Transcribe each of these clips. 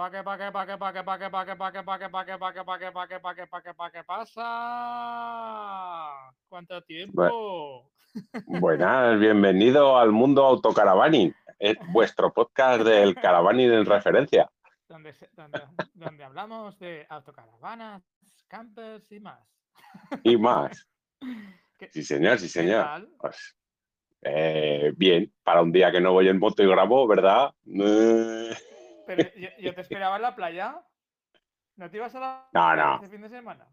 pa' que, pa' que, pa' que, pa' que, pa' que, pa' que, pa' que, pa' que, pa' que, pa' que, pa' que, pa' que, pa' que, pa' que, pa' que pasa. ¿Cuánto tiempo? Buenas, bienvenido al mundo autocaravaning, es vuestro podcast del caravaning en referencia. Donde, donde, donde hablamos de autocaravanas, campers y más. Y más. Sí, señor, sí, señor. Pues, eh, bien, para un día que no voy en moto y grabo, ¿verdad? Pero yo, te esperaba en la playa. ¿No te ibas a la no, no. este fin de semana?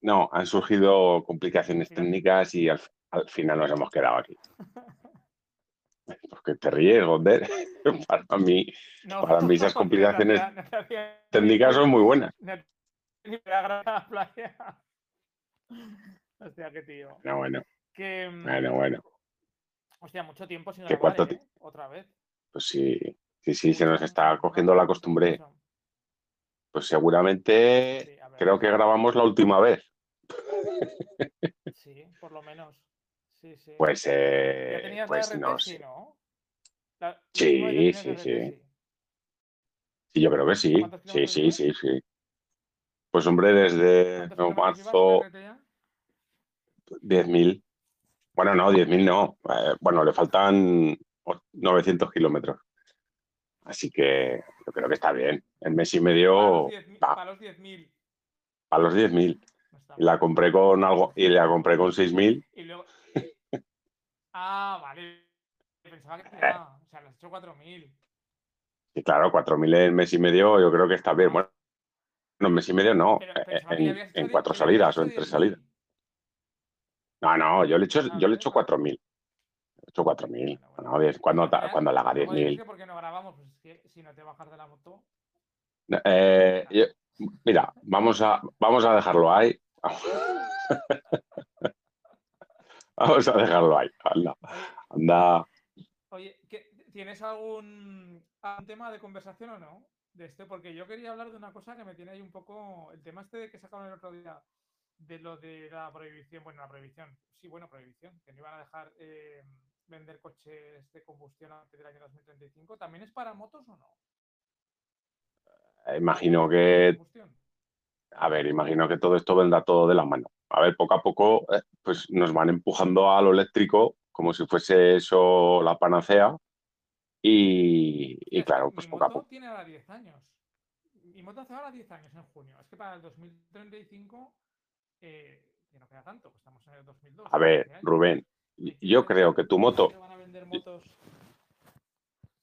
No, han surgido complicaciones técnicas y al, final nos hemos quedado aquí. Porque te ríes, Gonder. para mí, para mí esas complicaciones técnicas son muy buenas. Ni la playa. Hostia, qué tío. No, bueno. Que, bueno, bueno. Hostia, mucho tiempo sin grabar, ¿eh? Otra vez. Pues sí, sí, sí, se nos está cogiendo la costumbre. Pues seguramente creo que grabamos la última vez. Sí, por lo menos. Sí, sí. Pues, eh, pues no sé. ¿no? sí, sí, sí. Sí, yo creo que sí. Sí, sí, sí, sí. Pues hombre, desde marzo 10.000. Bueno, no, 10.000 no. Eh, bueno, le faltan 900 kilómetros. Así que yo creo que está bien. El mes y medio. Para los 10.000. Para los 10.000. Y la compré con algo y la compré con 6.000. Y luego. Ah, vale. Pensaba que era. O sea, le has hecho 4.000. Sí, claro, 4.000 en mes y medio yo creo que está bien. Bueno, no, en mes y medio no. Eh, en, en cuatro salidas o en tres salidas. No, no, yo le he hecho, yo le he hecho 4.000. He hecho 4.000. Bueno, cuando, cuando la haga 10.000. Si no te bajas de la moto. Eh, mira, vamos a, vamos a dejarlo ahí. vamos a dejarlo ahí. Anda. Anda. Oye, ¿tienes algún, algún tema de conversación o no? De este, porque yo quería hablar de una cosa que me tiene ahí un poco. El tema este de que sacaron el otro día de lo de la prohibición, bueno, la prohibición, sí, bueno, prohibición, que no iban a dejar eh, vender coches de combustión antes del año 2035, ¿también es para motos o no? Eh, imagino que... A ver, imagino que todo esto vendrá todo de la mano. A ver, poco a poco, eh, pues nos van empujando a lo eléctrico como si fuese eso la panacea. Y, y claro, pues poco a poco. tiene ahora 10 años. Mi moto hace ahora 10 años en junio. Es que para el 2035 eh, que no queda tanto, pues estamos en el 2002. A ver, Rubén, yo creo que tu moto...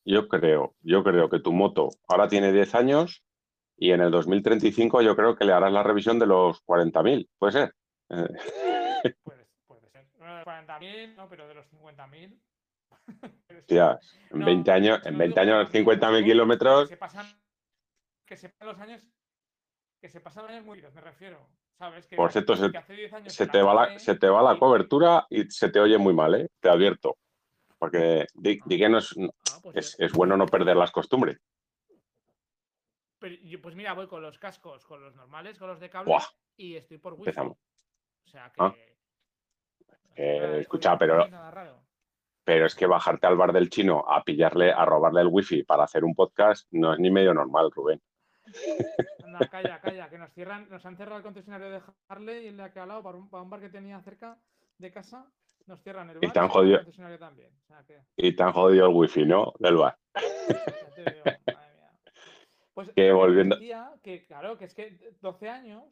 Yo creo, yo creo que tu moto ahora tiene 10 años y en el 2035 yo creo que le harás la revisión de los 40.000, ¿puede ser? Puede, puede ser. 40.000, no, pero de los 50.000. Hostias, en 20 años, en 20 años 50.000 kilómetros. Que se pasan, que se pasan los años, que se pasan los años muy me refiero. Por cierto, se, te va la, se, te va la, cobertura y se te oye muy mal, ¿eh? te advierto. Porque di, que no ah, pues es, bueno no perder las costumbres. pues mira, voy con los cascos, con los normales, con los de cable y estoy por wifi. Empezamos. O sea que. Ah. escucha, pero. Pero es que bajarte al bar del chino a pillarle, a robarle el wifi para hacer un podcast no es ni medio normal, Rubén. Anda, calla, calla, que nos cierran, nos han cerrado el concesionario de Harley y el de aquí al lado para un, para un bar que tenía cerca de casa. Nos cierran el bar y, tan jodido, el también. Y tan jodido el wifi, ¿no? Del bar. Pues que volviendo. que claro, que es que 12 años,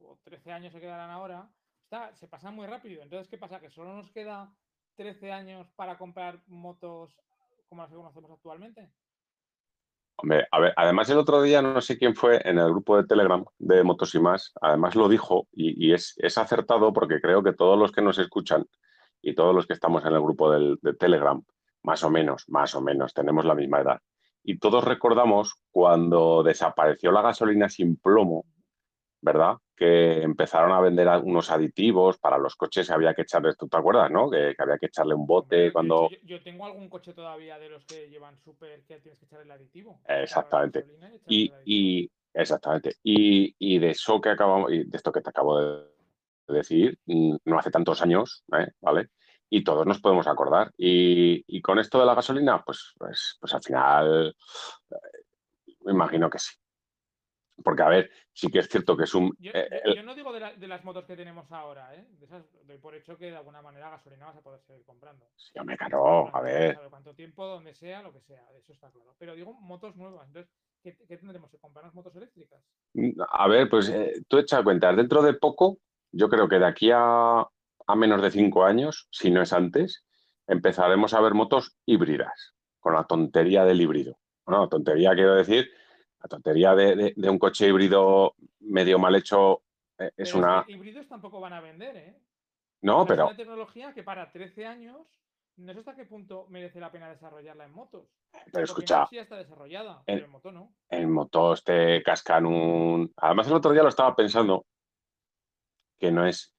o 13 años se quedarán ahora, está, se pasan muy rápido. Entonces, ¿qué pasa? Que solo nos queda 13 años para comprar motos como las que conocemos actualmente. Hombre, a ver, además el otro día no sé quién fue en el grupo de Telegram de Motos y más, además lo dijo y, es, acertado porque creo que todos los que nos escuchan y todos los que estamos en el grupo del, de Telegram, más o menos, más o menos, tenemos la misma edad. Y todos recordamos cuando desapareció la gasolina sin plomo, ¿verdad? Que empezaron a vender unos aditivos para los coches, había que echarle, ¿tú te acuerdas, no? Que, había que echarle un bote cuando... Yo, tengo algún coche todavía de los que llevan súper que tienes que echarle el aditivo. Exactamente. Y, exactamente. Y, de eso que acabamos, y de esto que te acabo de decir, mm, no hace tantos años, ¿eh? ¿vale? Y todos nos podemos acordar. Y, con esto de la gasolina, pues, pues, pues al final Me imagino que sí. Porque, a ver, sí que es cierto que es un... Yo, eh, yo- no digo de, la- de las motos que tenemos ahora, ¿eh? De esas doy por hecho que de alguna manera gasolina vas a poder seguir comprando. sí, hombre, claro, a ver. cuánto tiempo, donde sea, lo que sea, eso está claro. Pero digo motos nuevas. Entonces, ¿qué, qué tendremos que comprarnos motos eléctricas? A ver, pues eh, tú echa cuenta, dentro de poco, yo creo que de aquí a, a menos de cinco años, si no es antes, empezaremos a ver motos híbridas, con la tontería del híbrido. Bueno, tontería quiero decir, la tontería de, de- de un coche híbrido medio mal hecho eh, es Pero una... híbridos tampoco van a vender, ¿eh? No, O sea, pero Es una tecnología que para 13 años no sé hasta qué punto merece la pena desarrollarla en motos. pero Porque en escucha, ya está desarrollada, el- pero en moto no. en motos te cascan un... Además, el otro día lo estaba pensando, que no es,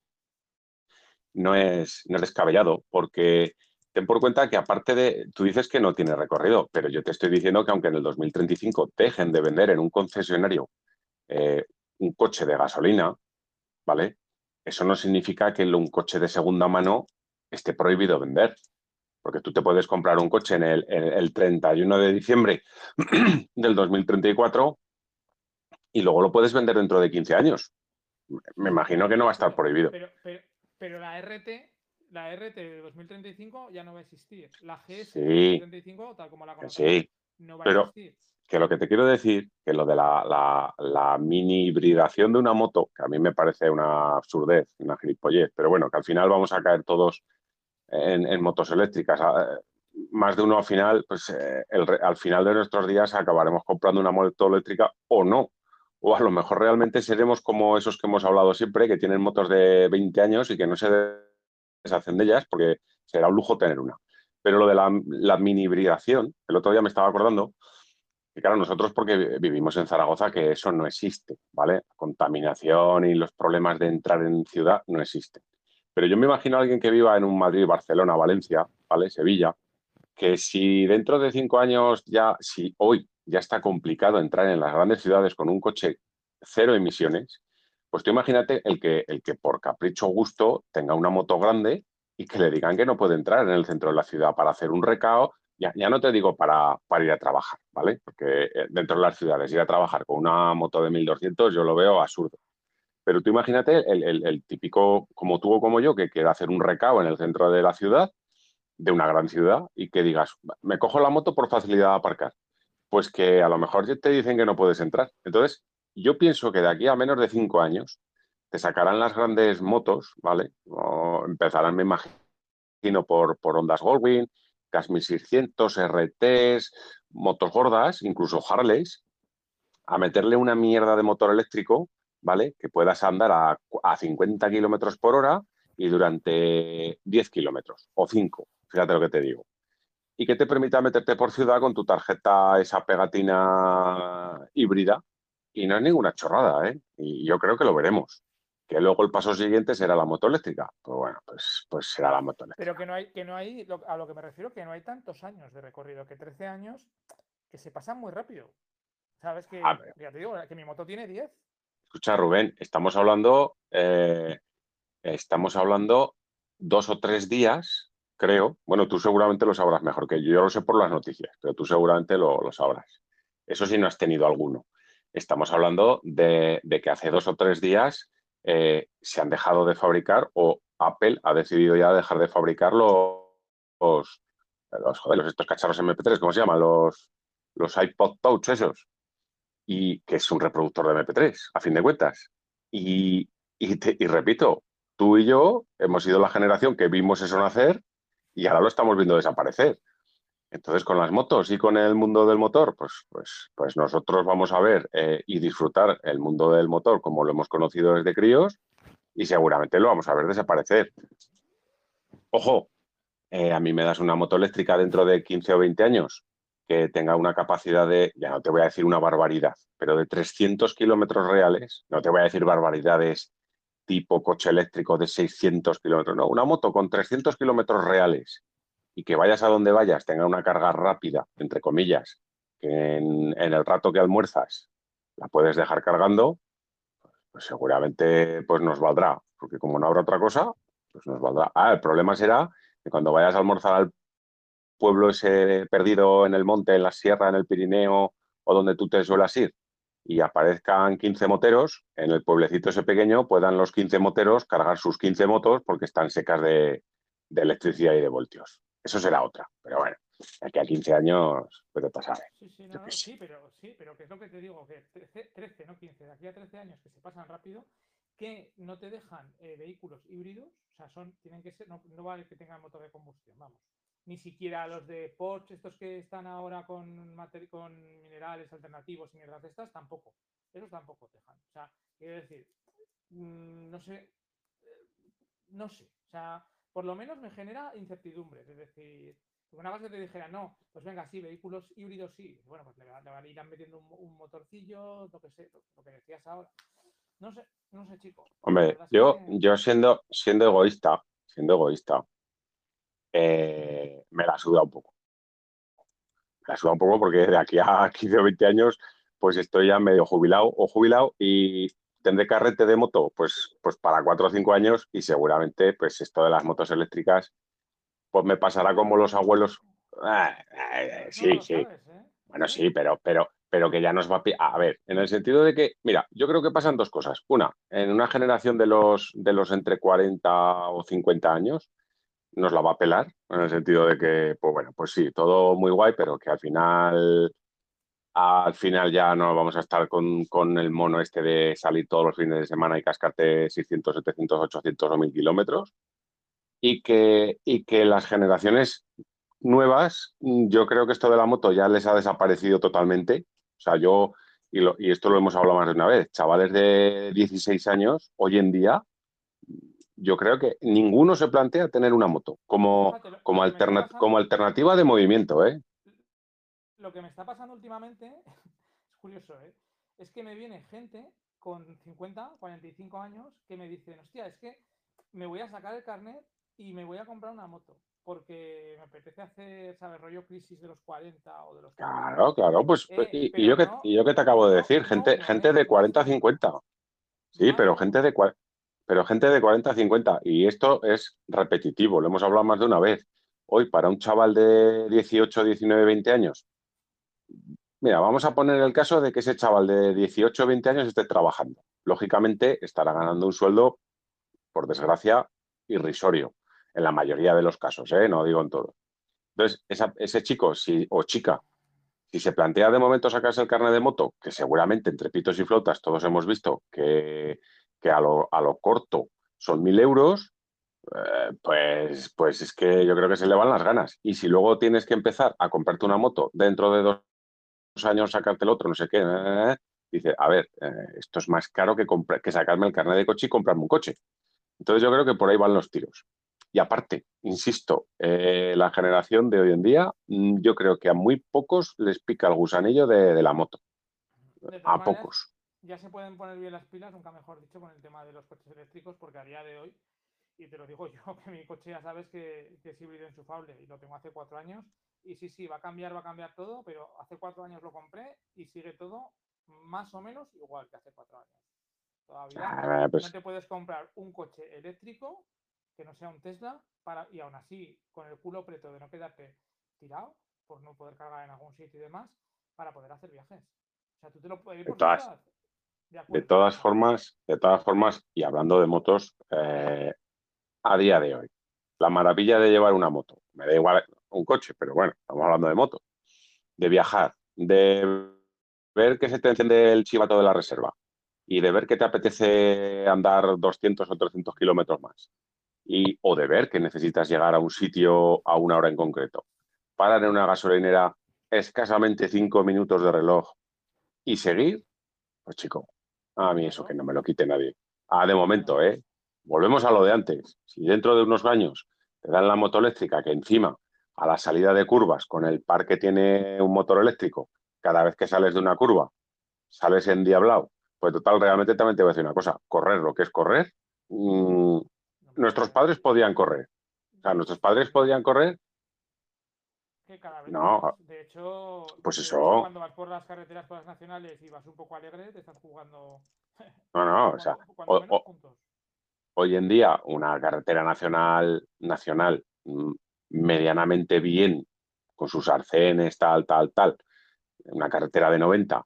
no es, no es descabellado, porque ten por cuenta que aparte de, tú dices que no tiene recorrido, pero yo te estoy diciendo que aunque en el 2035 dejen de vender en un concesionario eh, un coche de gasolina, ¿vale? Eso no significa que un coche de segunda mano esté prohibido vender. Porque tú te puedes comprar un coche en el, en el 31 de diciembre del 2034 y luego lo puedes vender dentro de 15 años. Me imagino que no va a estar prohibido. Pero, pero, pero la RT, la RT de 2035 ya no va a existir. La GS Sí. de 2035, tal como la conocemos, sí, no va pero- a existir. que lo que te quiero decir, que lo de la, la- la mini hibridación de una moto, que a mí me parece una absurdez, una gilipollez, pero bueno, que al final vamos a caer todos en, en motos eléctricas. Ah, Más de uno al final, pues eh, el al final de nuestros días acabaremos comprando una moto eléctrica o no. O a lo mejor realmente seremos como esos que hemos hablado siempre, que tienen motos de 20 años y que no se deshacen de ellas porque será un lujo tener una. Pero lo de la, la mini hibridación, el otro día me estaba acordando, y claro, nosotros porque vi- vivimos en Zaragoza que eso no existe, ¿vale? Contaminación y los problemas de entrar en ciudad no existen. Pero yo me imagino a alguien que viva en un Madrid, Barcelona, Valencia, ¿vale? Sevilla, que si dentro de cinco años ya, si hoy ya está complicado entrar en las grandes ciudades con un coche cero emisiones, pues tú imagínate el que, el que por capricho o gusto tenga una moto grande y que le digan que no puede entrar en el centro de la ciudad para hacer un recao ya, ya no te digo para, para ir a trabajar, ¿vale? Porque eh, dentro de las ciudades ir a trabajar con una moto de 1200 yo lo veo absurdo. Pero tú imagínate el, el- típico, como tú o como yo, que quiera hacer un recao en el centro de la ciudad, de una gran ciudad, y que digas, me cojo la moto por facilidad de aparcar. Pues que a lo mejor te dicen que no puedes entrar. Entonces, yo pienso que de aquí a menos de cinco años te sacarán las grandes motos, ¿vale? O empezarán, me imagino, por, por ondas Goldwing, Gas 1600, RTs, motos gordas, incluso Harleys, a meterle una mierda de motor eléctrico, ¿vale? Que puedas andar a, a 50 kilómetros por hora y durante 10 kilómetros o 5, fíjate lo que te digo. Y que te permita meterte por ciudad con tu tarjeta, esa pegatina híbrida. Y no es ninguna chorrada, ¿eh? Y yo creo que lo veremos. Que luego el paso siguiente será la moto eléctrica. Pues bueno, pues, pues será la moto eléctrica. Pero que no hay, que no hay, lo- a lo que me refiero, que no hay tantos años de recorrido, que 13 años que se pasan muy rápido. ¿Sabes? Que, ya te digo, que mi moto tiene 10. Escucha, Rubén, estamos hablando, eh, estamos hablando dos o tres días, creo. Bueno, tú seguramente lo sabrás mejor que yo. Yo lo sé por las noticias, pero tú seguramente lo, lo sabrás. Eso sí, no has tenido alguno. Estamos hablando de, que hace dos o tres días eh, se han dejado de fabricar o Apple ha decidido ya dejar de fabricar los, los, joder, estos cacharros MP3, ¿cómo se llaman? Los, los iPod Touch esos y que es un reproductor de MP3, a fin de cuentas. Y, y repito, tú y yo hemos sido la generación que vimos eso nacer y ahora lo estamos viendo desaparecer. Entonces, con las motos y con el mundo del motor, pues, pues, pues nosotros vamos a ver eh, y disfrutar el mundo del motor como lo hemos conocido desde críos y seguramente lo vamos a ver desaparecer. Ojo, eh, a mí me das una moto eléctrica dentro de 15 o 20 años que tenga una capacidad de, ya no te voy a decir una barbaridad, pero de 300 kilómetros reales, no te voy a decir barbaridades tipo coche eléctrico de 600 kilómetros, no, una moto con 300 kilómetros reales y que vayas a donde vayas, tenga una carga rápida, entre comillas, que en, el rato que almuerzas la puedes dejar cargando, pues seguramente pues nos valdrá, porque como no habrá otra cosa, pues nos valdrá. Ah, el problema será que cuando vayas a almorzar al pueblo ese perdido en el monte, en la sierra, en el Pirineo o donde tú te suelas ir y aparezcan 15 moteros, en el pueblecito ese pequeño puedan los 15 moteros cargar sus 15 motos porque están secas de, electricidad y de voltios. Eso será otra, pero bueno, aquí a 15 años puede pasar. Sí, sí, sí, pero, sí, pero que es lo que te digo, que 13, no 15, de aquí a 13 años que se pasan rápido, que no te dejan eh, vehículos híbridos, o sea, son, tienen que ser, no, no vale que tengan motor de combustión, vamos ni siquiera los de Porsche, estos que están ahora con, con minerales alternativos y mierdas de estas, tampoco. Esos tampoco dejan. O sea, quiero decir, mm, no sé, no sé. O sea, por lo menos me genera incertidumbre. Es decir, una base te dijera, no, pues venga, sí, vehículos híbridos sí. Bueno, pues le, van a ir metiendo un, motorcillo, lo que sé, lo, que decías ahora. No sé, no sé, chico. Hombre, yo, yo siendo, siendo egoísta, siendo egoísta, eh, me la suda un poco. Me la suda un poco porque de aquí a 15 o 20 años pues estoy ya medio jubilado o jubilado y tendré carrete de moto pues, pues para 4 o 5 años y seguramente pues esto de las motos eléctricas pues me pasará como los abuelos. Ah, eh, sí, sí. ¿eh? Bueno, sí, pero, pero, pero que ya nos va a... A ver, en el sentido de que, mira, yo creo que pasan dos cosas. Una, en una generación de los, de los entre 40 o 50 años, nos la va a pelar, en el sentido de que, pues bueno, pues sí, todo muy guay, pero que al final, al final ya no vamos a estar con, con el mono este de salir todos los fines de semana y cascarte 600, 700, 800 o 1000 kilómetros. Y que, y que las generaciones nuevas, yo creo que esto de la moto ya les ha desaparecido totalmente. O sea, yo, y, y esto lo hemos hablado más de una vez, chavales de 16 años, hoy en día, yo creo que ninguno se plantea tener una moto como, como, como alternativa de movimiento. ¿eh? Lo que me está pasando últimamente, es curioso, ¿eh? es que me viene gente con 50, 45 años que me dicen, hostia, es que me voy a sacar el carnet y me voy a comprar una moto porque me apetece hacer, ¿sabes? Rollo crisis de los 40 o de los 40. Claro, claro, pues, eh, y, yo que, yo que te acabo de decir, gente, gente de 40 a 50. Sí, pero gente de, pero gente de 40 a 50, y esto es repetitivo, lo hemos hablado más de una vez. Hoy, para un chaval de 18, 19, 20 años, mira, vamos a poner el caso de que ese chaval de 18, 20 años esté trabajando. Lógicamente, estará ganando un sueldo, por desgracia, irrisorio, en la mayoría de los casos, ¿eh? no digo en todo. Entonces, ese chico o chica, si se plantea de momento sacarse el carnet de moto, que seguramente entre pitos y flotas todos hemos visto que que a lo, a lo corto son mil euros, eh, pues, pues es que yo creo que se le van las ganas. Y si luego tienes que empezar a comprarte una moto dentro de dos años, sacarte el otro, no sé qué, eh, dice, a ver, eh, esto es más caro que, que sacarme el carnet de coche y comprarme un coche. Entonces yo creo que por ahí van los tiros. Y aparte, insisto, la generación de hoy en día, mm, yo creo que a muy pocos les pica el gusanillo de, la moto. A pocos ya se pueden poner bien las pilas, nunca mejor dicho, con el tema de los coches eléctricos, porque a día de hoy, y te lo digo yo, que mi coche ya sabes que, es híbrido enchufable y lo tengo hace cuatro años, y sí, sí, va a cambiar, va a cambiar todo, pero hace cuatro años lo compré y sigue todo más o menos igual que hace cuatro años. Todavía ah, pues no te puedes comprar un coche eléctrico que no sea un Tesla para, y aún así con el culo preto de no quedarte tirado por no poder cargar en algún sitio y demás para poder hacer viajes. O sea, tú te lo puedes ir por de todas formas, de todas formas, y hablando de motos, eh, a día de hoy, la maravilla de llevar una moto, me da igual un coche, pero bueno, estamos hablando de moto, de viajar, de ver que se te enciende el chivato de la reserva y de ver que te apetece andar 200 o 300 kilómetros más y, o de ver que necesitas llegar a un sitio a una hora en concreto. Parar en una gasolinera escasamente cinco minutos de reloj y seguir, pues chico, a mí eso que no me lo quite nadie. Ah, de momento, ¿eh? Volvemos a lo de antes. Si dentro de unos años te dan la moto eléctrica que encima a la salida de curvas con el par que tiene un motor eléctrico, cada vez que sales de una curva, sales en diablao, pues total, realmente también te voy a decir una cosa, correr lo que es correr, mm, nuestros padres podían correr. O sea, nuestros padres podían correr no. De hecho, pues eso. cuando vas por las carreteras, por las nacionales y vas un poco alegre, te estás jugando. No, no, o sea, hoy en día una carretera nacional, nacional mm, medianamente bien, con sus arcenes, tal, tal, tal, una carretera de 90,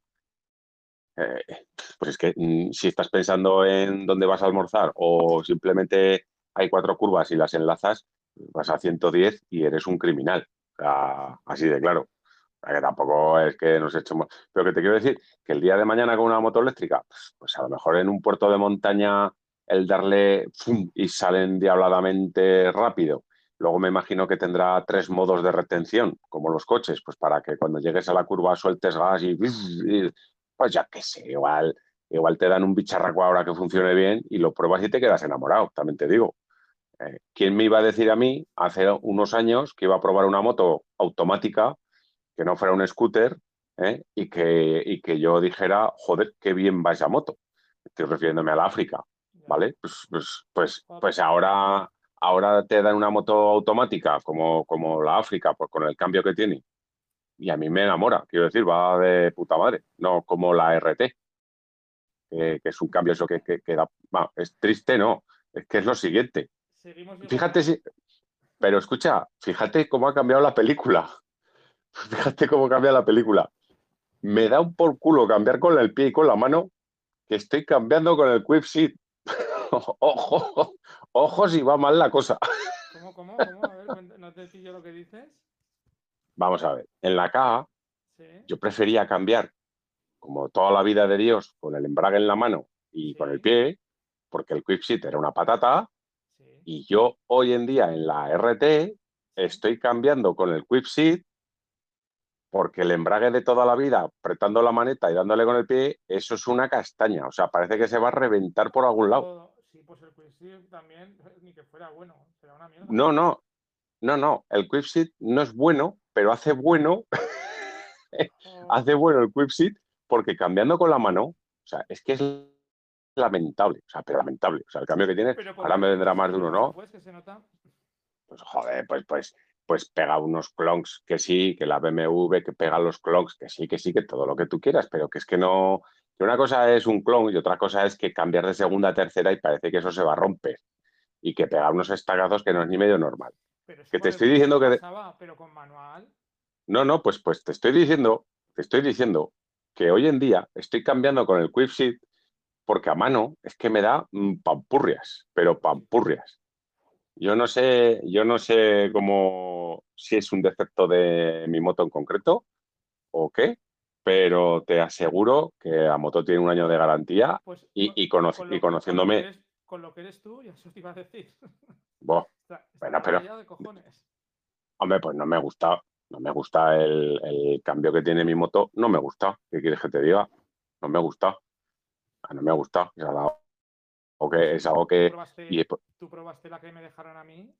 eh, pues es que mm, si estás pensando en dónde vas a almorzar o simplemente hay cuatro curvas y las enlazas, vas a 110 y eres un criminal. así de claro. que tampoco es que nos echemos. Pero que te quiero decir que el día de mañana con una moto eléctrica, pues a lo mejor en un puerto de montaña el darle y salen diabladamente rápido. Luego me imagino que tendrá tres modos de retención, como los coches, pues para que cuando llegues a la curva sueltes gas y, pues ya que sé, igual, igual te dan un bicharraco ahora que funcione bien y lo pruebas y te quedas enamorado, también te digo. Eh, ¿Quién me iba a decir a mí hace unos años que iba a probar una moto automática, que no fuera un scooter, eh, y, que, y que yo dijera, joder, qué bien va esa moto? Estoy refiriéndome a la África, ¿vale? Pues, pues, pues, pues ahora, ahora te dan una moto automática como, como la África, pues con el cambio que tiene. Y a mí me enamora, quiero decir, va de puta madre, no como la RT, que, es un cambio eso que, que, da, es triste, no, es que es lo siguiente. fíjate si, pero escucha, fíjate cómo ha cambiado la película. Fíjate cómo cambia la película. Me da un por culo cambiar con el pie y con la mano que estoy cambiando con el Quick Seat. ojo, ojo si va mal la cosa. ¿Cómo, cómo, cómo? A ver, no te pillo lo que dices. Vamos a ver, en la K yo prefería cambiar, como toda la vida de Dios, con el embrague en la mano y con el pie, porque el quick era una patata, y yo hoy en día en la RT estoy cambiando con el quick porque el embrague de toda la vida, apretando la maneta y dándole con el pie, eso es una castaña. O sea, parece que se va a reventar por algún lado. Pues el quick también, ni que fuera bueno, será una mierda. No, no, no, no, el quick no es bueno, pero hace bueno, hace bueno el quick porque cambiando con la mano, o sea, es que es lamentable, o sea, pero lamentable. O sea, el cambio que tiene, ahora me vendrá más de uno, ¿no? Pues, pues joder, pues, pues, pues pega unos clonks que sí, que la BMW, que pega los clonks, que sí, que sí, que todo lo que tú quieras, pero que es que no, que una cosa es un clon y otra cosa es que cambiar de segunda a tercera y parece que eso se va a romper y que pegar unos estagazos que no es ni medio normal. que te estoy diciendo que... pero con manual. No, no, pues, pues te estoy diciendo, te estoy diciendo que hoy en día estoy cambiando con el Quick porque a mano es que me da mm, pampurrias, pero pampurrias. Yo no sé, yo no sé cómo si es un defecto de mi moto en concreto o qué, pero te aseguro que la moto tiene un año de garantía pues, y, y, conociéndome. Con lo, que eres tú, ya eso te iba a decir. bueno, pero. Hombre, pues no me gusta, no me gusta el, cambio que tiene mi moto, no me gusta. ¿Qué quieres que te diga? No me gusta. No me gusta. Es algo que... Es algo que ¿Tú, probaste, la que me dejaron a mí?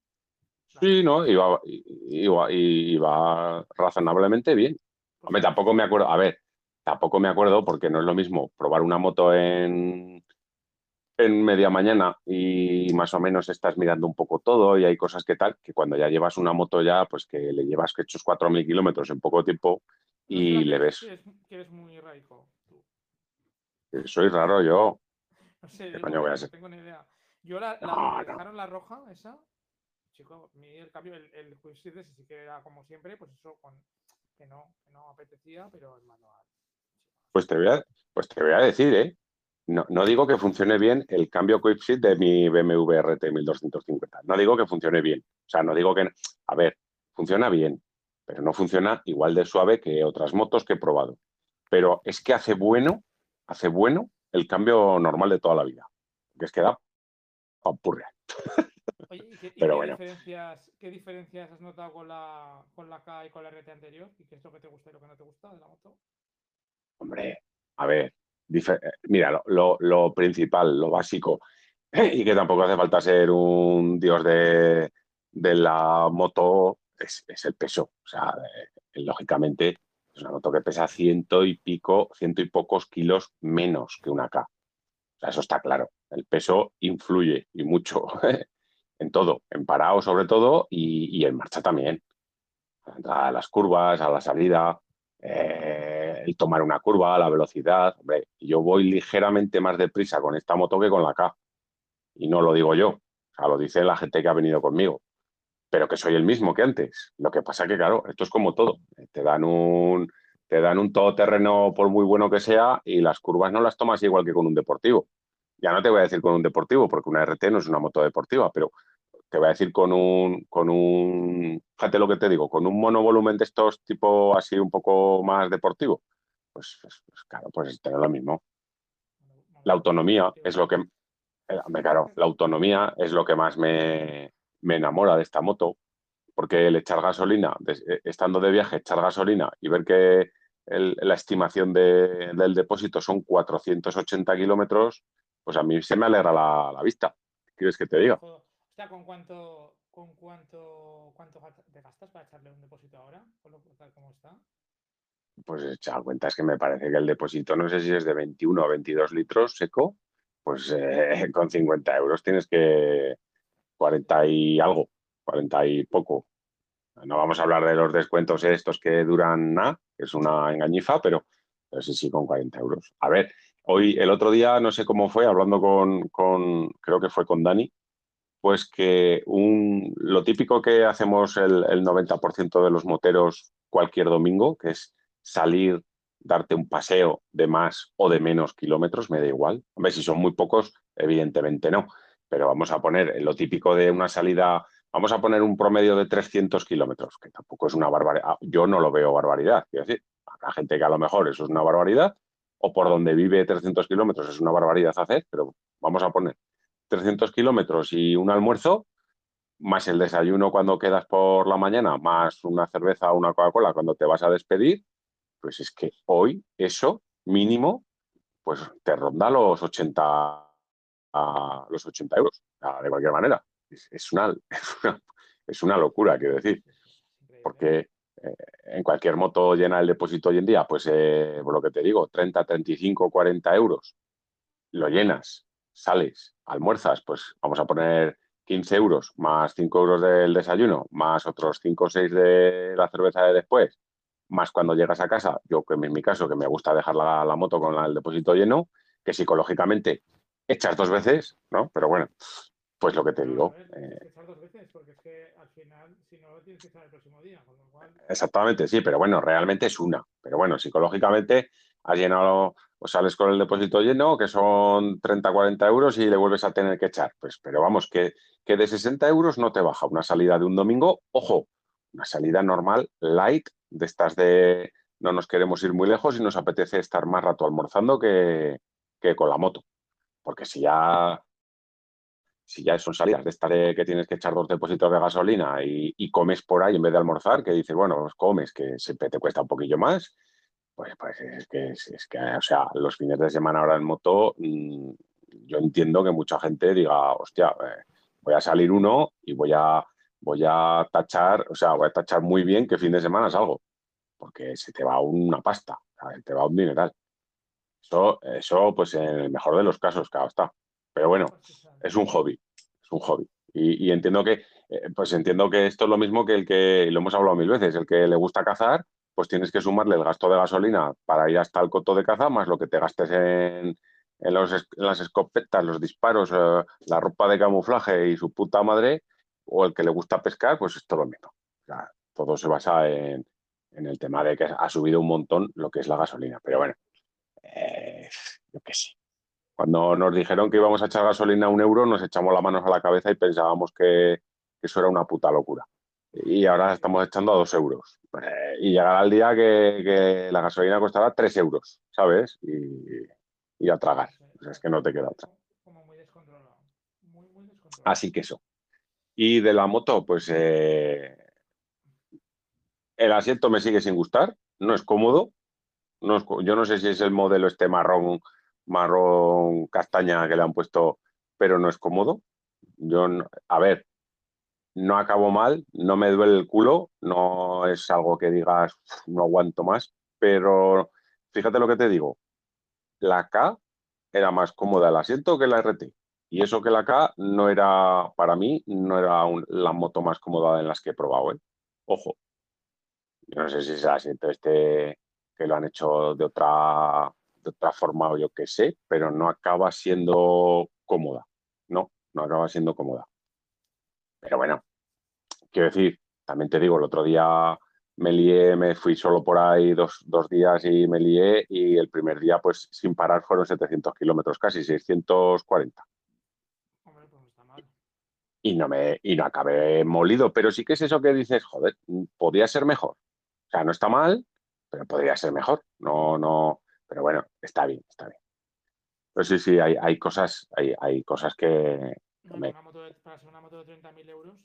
Sí, no, iba, iba, iba razonablemente bien. Hombre, tampoco me acuerdo, a ver, tampoco me acuerdo porque no es lo mismo probar una moto en, en media mañana y más o menos estás mirando un poco todo y hay cosas que tal, que cuando ya llevas una moto ya, pues que le llevas que hechos 4.000 kilómetros en poco tiempo y le ves... Que eres, muy raico. Soy raro yo. No sé, no tengo ni idea. Yo la, la dejaron la roja, esa, chico, mi, el cambio, el, el sí que era como siempre, pues eso, con, que no, no apetecía, pero el manual. Pues te voy a, pues te voy a decir, ¿eh? No, digo que funcione bien el cambio Quick de mi BMW RT 1250. No digo que funcione bien. O sea, no digo que... A ver, funciona bien, pero no funciona igual de suave que otras motos que he probado. Pero es que hace bueno, hace bueno el cambio normal de toda la vida. Que es que da pampurria. Oye, ¿y, qué, qué, diferencias, qué, diferencias, has notado con la, con la K y con la RT anterior? ¿Y qué es lo que te gusta y lo que no te gusta de la moto? Hombre, a ver, mira, lo, principal, lo básico, y que tampoco hace falta ser un dios de, la moto, es, el peso. O sea, eh, lógicamente es una moto que pesa ciento y pico, ciento y pocos kilos menos que una K. O sea, eso está claro. El peso influye y mucho en todo, en parado sobre todo y, en marcha también. A las curvas, a la salida. Eh, el tomar una curva, la velocidad. Hombre, yo voy ligeramente más deprisa con esta moto que con la K. Y no lo digo yo, o sea, lo dice la gente que ha venido conmigo. Pero que soy el mismo que antes. Lo que pasa que, claro, esto es como todo. Te dan un, te dan un todoterreno por muy bueno que sea y las curvas no las tomas igual que con un deportivo. Ya no te voy a decir con un deportivo, porque una RT no es una moto deportiva, pero te voy a decir con un, con un, fíjate lo que te digo, con un monovolumen de estos tipo así un poco más deportivo. Pues, pues, pues claro, pues tener lo mismo. La autonomía es lo que, eh, claro, la autonomía es lo que más me, me enamora de esta moto, porque el echar gasolina, eh, estando de viaje, echar gasolina y ver que la estimación del depósito son 480 kilómetros, pues a mí se me alegra la, vista. ¿Qué quieres que te diga? ¿Con cuánto, con cuánto, cuánto te gastas para echarle un depósito ahora? ¿Cómo está? Pues echa cuenta, es que me parece que el depósito, no sé si es de 21 o 22 litros seco, pues eh, con 50 euros tienes que 40 y algo, 40 y poco. No vamos a hablar de los descuentos estos que duran nada, es una engañifa, pero, sí, sí, con 40 euros. A ver, hoy, el otro día, no sé cómo fue, hablando con, creo que fue con Dani, pues que un, lo típico que hacemos el, el 90% de los moteros cualquier domingo, que es salir, darte un paseo de más o de menos kilómetros, me da igual. A si son muy pocos, evidentemente no, pero vamos a poner lo típico de una salida Vamos a poner un promedio de 300 kilómetros, que tampoco es una barbaridad. Ah, yo no lo veo barbaridad. Quiero decir, habrá gente que a lo mejor eso es una barbaridad, o por donde vive 300 kilómetros es una barbaridad hacer, pero vamos a poner 300 kilómetros y un almuerzo, más el desayuno cuando quedas por la mañana, más una cerveza o una Coca-Cola cuando te vas a despedir, pues es que hoy eso mínimo pues te ronda los 80, a los 80 euros, de cualquier manera. Es, una, es, una, locura, quiero decir. Porque eh, en cualquier moto llena el depósito hoy en día, pues eh, por lo que te digo, 30, 35, 40 euros, lo llenas, sales, almuerzas, pues vamos a poner 15 euros, más 5 euros del desayuno, más otros 5 o 6 de la cerveza de después, más cuando llegas a casa, yo que en mi caso, que me gusta dejar la, la moto con el depósito lleno, que psicológicamente echas dos veces, ¿no? Pero bueno, pues lo que te digo. Exactamente, sí, pero bueno, realmente es una. Pero bueno, psicológicamente has llenado o sales con el depósito lleno, que son 30, 40 euros y le vuelves a tener que echar. Pues, pero vamos, que, que de 60 euros no te baja una salida de un domingo. Ojo, una salida normal, light, de estas de no nos queremos ir muy lejos y nos apetece estar más rato almorzando que, que con la moto. Porque si ya si ya son salidas de estar que tienes que echar dos depósitos de gasolina y, comes por ahí en vez de almorzar, que dices, bueno, pues comes, que siempre te cuesta un poquillo más, pues, pues es, que, es, que, o sea, los fines de semana ahora en moto, mm, yo entiendo que mucha gente diga, hostia, eh, voy a salir uno y voy a, voy a tachar, o sea, voy a tachar muy bien que fin de semana salgo, porque se te va una pasta, se te va un dineral. Eso, eso, pues en el mejor de los casos, claro está. Pero bueno, es un hobby, es un hobby. Y, entiendo que, eh, pues entiendo que esto es lo mismo que el que, lo hemos hablado mil veces, el que le gusta cazar, pues tienes que sumarle el gasto de gasolina para ir hasta el coto de caza, más lo que te gastes en, las escopetas, los disparos, eh, la ropa de camuflaje y su puta madre, o el que le gusta pescar, pues es lo mismo. todo se basa en, el tema de que ha subido un montón lo que es la gasolina. Pero bueno, eh, yo qué sé. Cuando nos dijeron que íbamos a echar gasolina a un euro, nos echamos las manos a la cabeza y pensábamos que, eso era una puta locura. Y ahora estamos echando a dos euros. Eh, y llegará el día que, la gasolina costará tres euros, ¿sabes? Y, a tragar. es que no te queda otra. Así que eso. Y de la moto, pues eh, el asiento me sigue sin gustar, no es cómodo. yo no sé si es el modelo este marrón marrón castaña que le han puesto, pero no es cómodo. Yo, a ver, no acabo mal, no me duele el culo, no es algo que digas, no aguanto más, pero fíjate lo que te digo, la K era más cómoda el asiento que la RT. Y eso que la K no era, para mí, no era la moto más cómoda en las que he probado. ¿eh? Ojo, yo no sé si es el asiento este que lo han hecho de otra de otra forma o yo qué sé, pero no acaba siendo cómoda. No, no acaba siendo cómoda. Pero bueno, quiero decir, también te digo, el otro día me lié, me fui solo por ahí dos, días y me lié y el primer día pues sin parar fueron 700 kilómetros, casi 640. Hombre, pues está mal. Y no, me, y no acabé molido, pero sí que es eso que dices, joder, podría ser mejor. O sea, no está mal, pero podría ser mejor. No, no, pero bueno, está bien, está bien. Pero sí, sí, hay, hay cosas, hay, hay cosas que... una moto de, para una moto de 30.000 euros,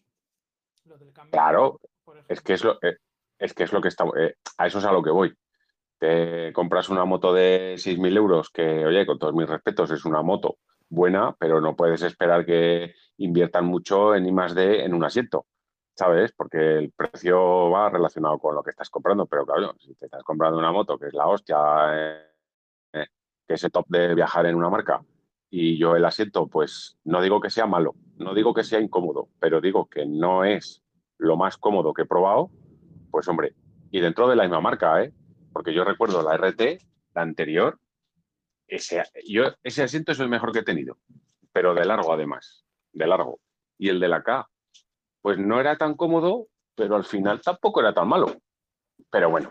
lo del cambio, claro, es que es lo, eh, es que es lo que está, eh, a eso es a lo que voy. Te compras una moto de 6.000 euros, que, oye, con todos mis respetos, es una moto buena, pero no puedes esperar que inviertan mucho en I más D en un asiento, ¿sabes? Porque el precio va relacionado con lo que estás comprando, pero claro, si te estás comprando una moto que es la hostia, eh, que es el top de viajar en una marca, y yo el asiento, pues no digo que sea malo, no digo que sea incómodo, pero digo que no es lo más cómodo que he probado, pues hombre, y dentro de la misma marca, ¿eh? Porque yo recuerdo la RT, la anterior, ese, yo, ese asiento es el mejor que he tenido, pero de largo además, de largo. Y el de la K, pues no era tan cómodo, pero al final tampoco era tan malo. Pero bueno,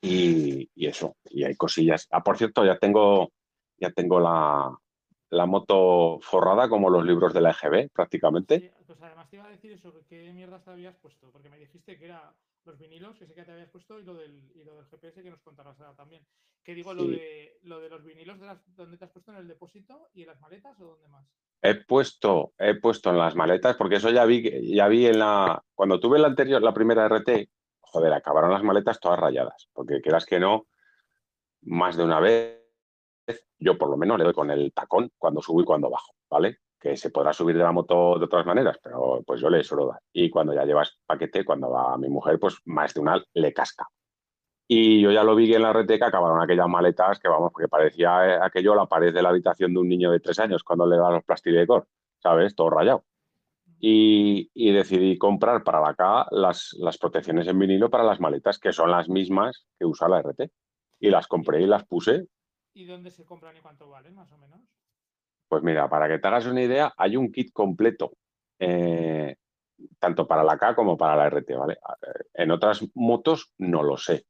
y, eso, y hay cosillas. Ah, por cierto, ya tengo, ya tengo la, la moto forrada como los libros de la EGB, prácticamente. pues además te iba a decir eso, qué mierdas te habías puesto, porque me dijiste que era los vinilos, que sé que te habías puesto, y lo del, y lo del GPS que nos contarás ahora también. ¿Qué digo, lo, de, lo de los vinilos, de las, ¿dónde te has puesto? ¿En el depósito y en las maletas o dónde más? He puesto, he puesto en las maletas, porque eso ya vi, ya vi en la. Cuando tuve la anterior, la primera RT, joder, acabaron las maletas todas rayadas, porque quieras que no, más de una vez yo por lo menos le doy con el tacón cuando subo y cuando bajo, ¿vale? Que se podrá subir de la moto de otras maneras, pero pues yo le suelo dar. Y cuando ya llevas paquete, cuando va mi mujer, pues más de una le casca. Y yo ya lo vi en la reteca, acabaron aquellas maletas que, vamos, porque parecía eh, aquello la pared de la habitación de un niño de tres años cuando le da los plastidecor, ¿sabes? Todo rayado. Y, y, decidí comprar para la K las, las protecciones en vinilo para las maletas, que son las mismas que usa la RT. Y las compré y las puse ¿Y dónde se compran y cuánto valen, más o menos? Pues mira, para que te hagas una idea, hay un kit completo, eh, tanto para la K como para la RT, ¿vale? En otras motos no lo sé.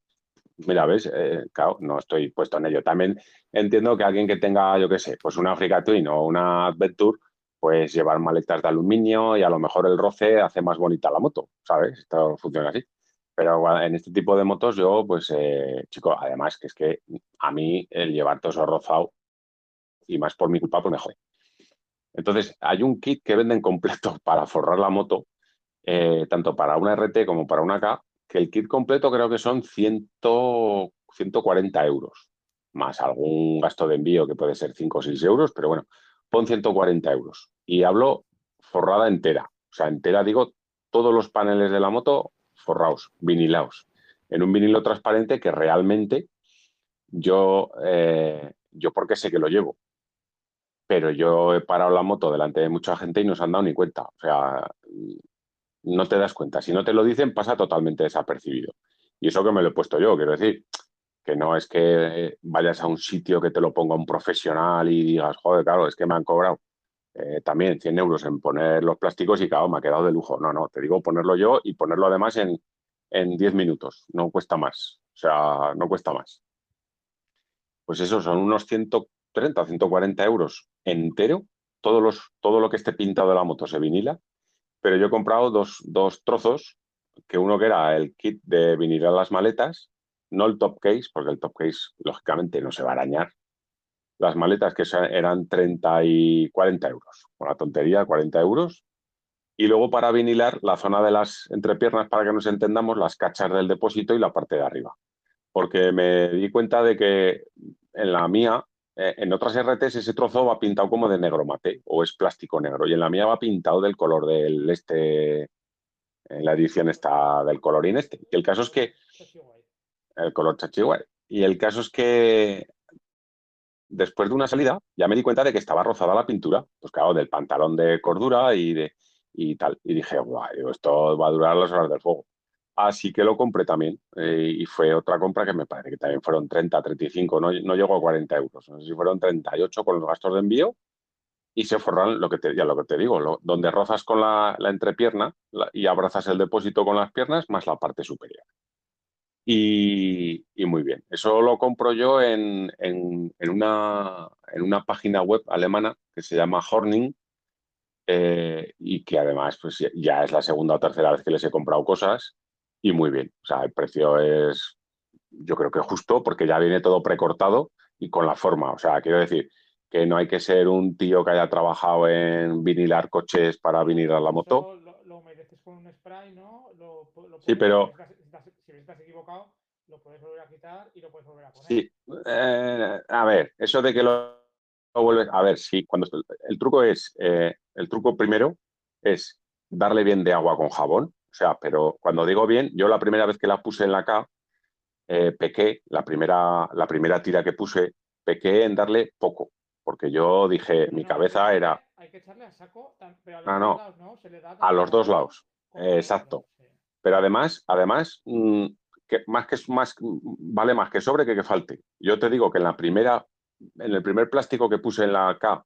Mira, ves, eh, claro, no estoy puesto en ello. También entiendo que alguien que tenga, yo qué sé, pues una Africa Twin o una Adventure, pues llevar maletas de aluminio y a lo mejor el roce hace más bonita la moto, ¿sabes? Esto funciona así. Pero en este tipo de motos yo, pues, eh, chico, además que es que a mí el llevar todo eso rozado y más por mi culpa, pues mejor. Entonces, hay un kit que venden completo para forrar la moto, eh, tanto para una RT como para una K, que el kit completo creo que son 100, 140 euros, más algún gasto de envío que puede ser 5 o 6 euros, pero bueno, pon 140 euros. Y hablo forrada entera, o sea, entera digo todos los paneles de la moto forrados, vinilados, en un vinilo transparente que realmente yo, eh, yo porque sé que lo llevo, pero yo he parado la moto delante de mucha gente y no se han dado ni cuenta. O sea, no te das cuenta. Si no te lo dicen, pasa totalmente desapercibido. Y eso que me lo he puesto yo, quiero decir, que no es que vayas a un sitio que te lo ponga un profesional y digas, joder, claro, es que me han cobrado eh, también 100 euros en poner los plásticos y claro, me ha quedado de lujo. No, no, te digo ponerlo yo y ponerlo además en, en 10 minutos, no cuesta más, o sea, no cuesta más. Pues eso son unos 130, 140 euros entero, los, todo lo que esté pintado de la moto se vinila, pero yo he comprado dos, dos trozos, que uno que era el kit de vinilar las maletas, no el top case, porque el top case lógicamente no se va a arañar, las maletas que eran 30 y 40 euros, una tontería, 40 euros. Y luego para vinilar la zona de las entrepiernas, para que nos entendamos, las cachas del depósito y la parte de arriba. Porque me di cuenta de que en la mía, eh, en otras RTs ese trozo va pintado como de negro mate o es plástico negro. Y en la mía va pintado del color del este, en la edición está del colorín este. Y el caso es que... El color chachiguay. Y el caso es que después de una salida, ya me di cuenta de que estaba rozada la pintura, pues claro, del pantalón de cordura y, de, y tal. Y dije, guau, esto va a durar las horas del fuego. Así que lo compré también. Eh, y fue otra compra que me parece que también fueron 30, 35, no, no llegó a 40 euros. No sé si fueron 38 con los gastos de envío y se forran lo que te, ya lo que te digo, donde rozas con la, entrepierna y abrazas el depósito con las piernas más la parte superior. Y, muy bien, eso lo compro yo en, una, en una página web alemana que se llama Horning eh, y que además pues, ya es la segunda o tercera vez que les he comprado cosas y muy bien. O sea, el precio es, yo creo que justo porque ya viene todo precortado y con la forma. O sea, quiero decir que no hay que ser un tío que haya trabajado en vinilar coches para vinilar la moto. Lo, humedeces con un spray, ¿no? sí, pero... Si estás, equivocado, lo puedes volver a quitar y lo puedes volver a poner. Sí, eh, a ver, eso de que lo vuelves... A ver, sí, cuando el truco es, eh, el truco primero es darle bien de agua con jabón, o sea, pero cuando digo bien, yo la primera vez que la puse en la K, eh, pequé, la primera, la primera tira que puse, pequé en darle poco, porque yo dije, mi cabeza era... Hay que echarle a saco, pero a los dos lados, ¿no? Se le da a los dos lados, exacto. Pero además, además, mm, que más que más vale más que sobre que que falte. Yo te digo que en la primera, en el primer plástico que puse en la K,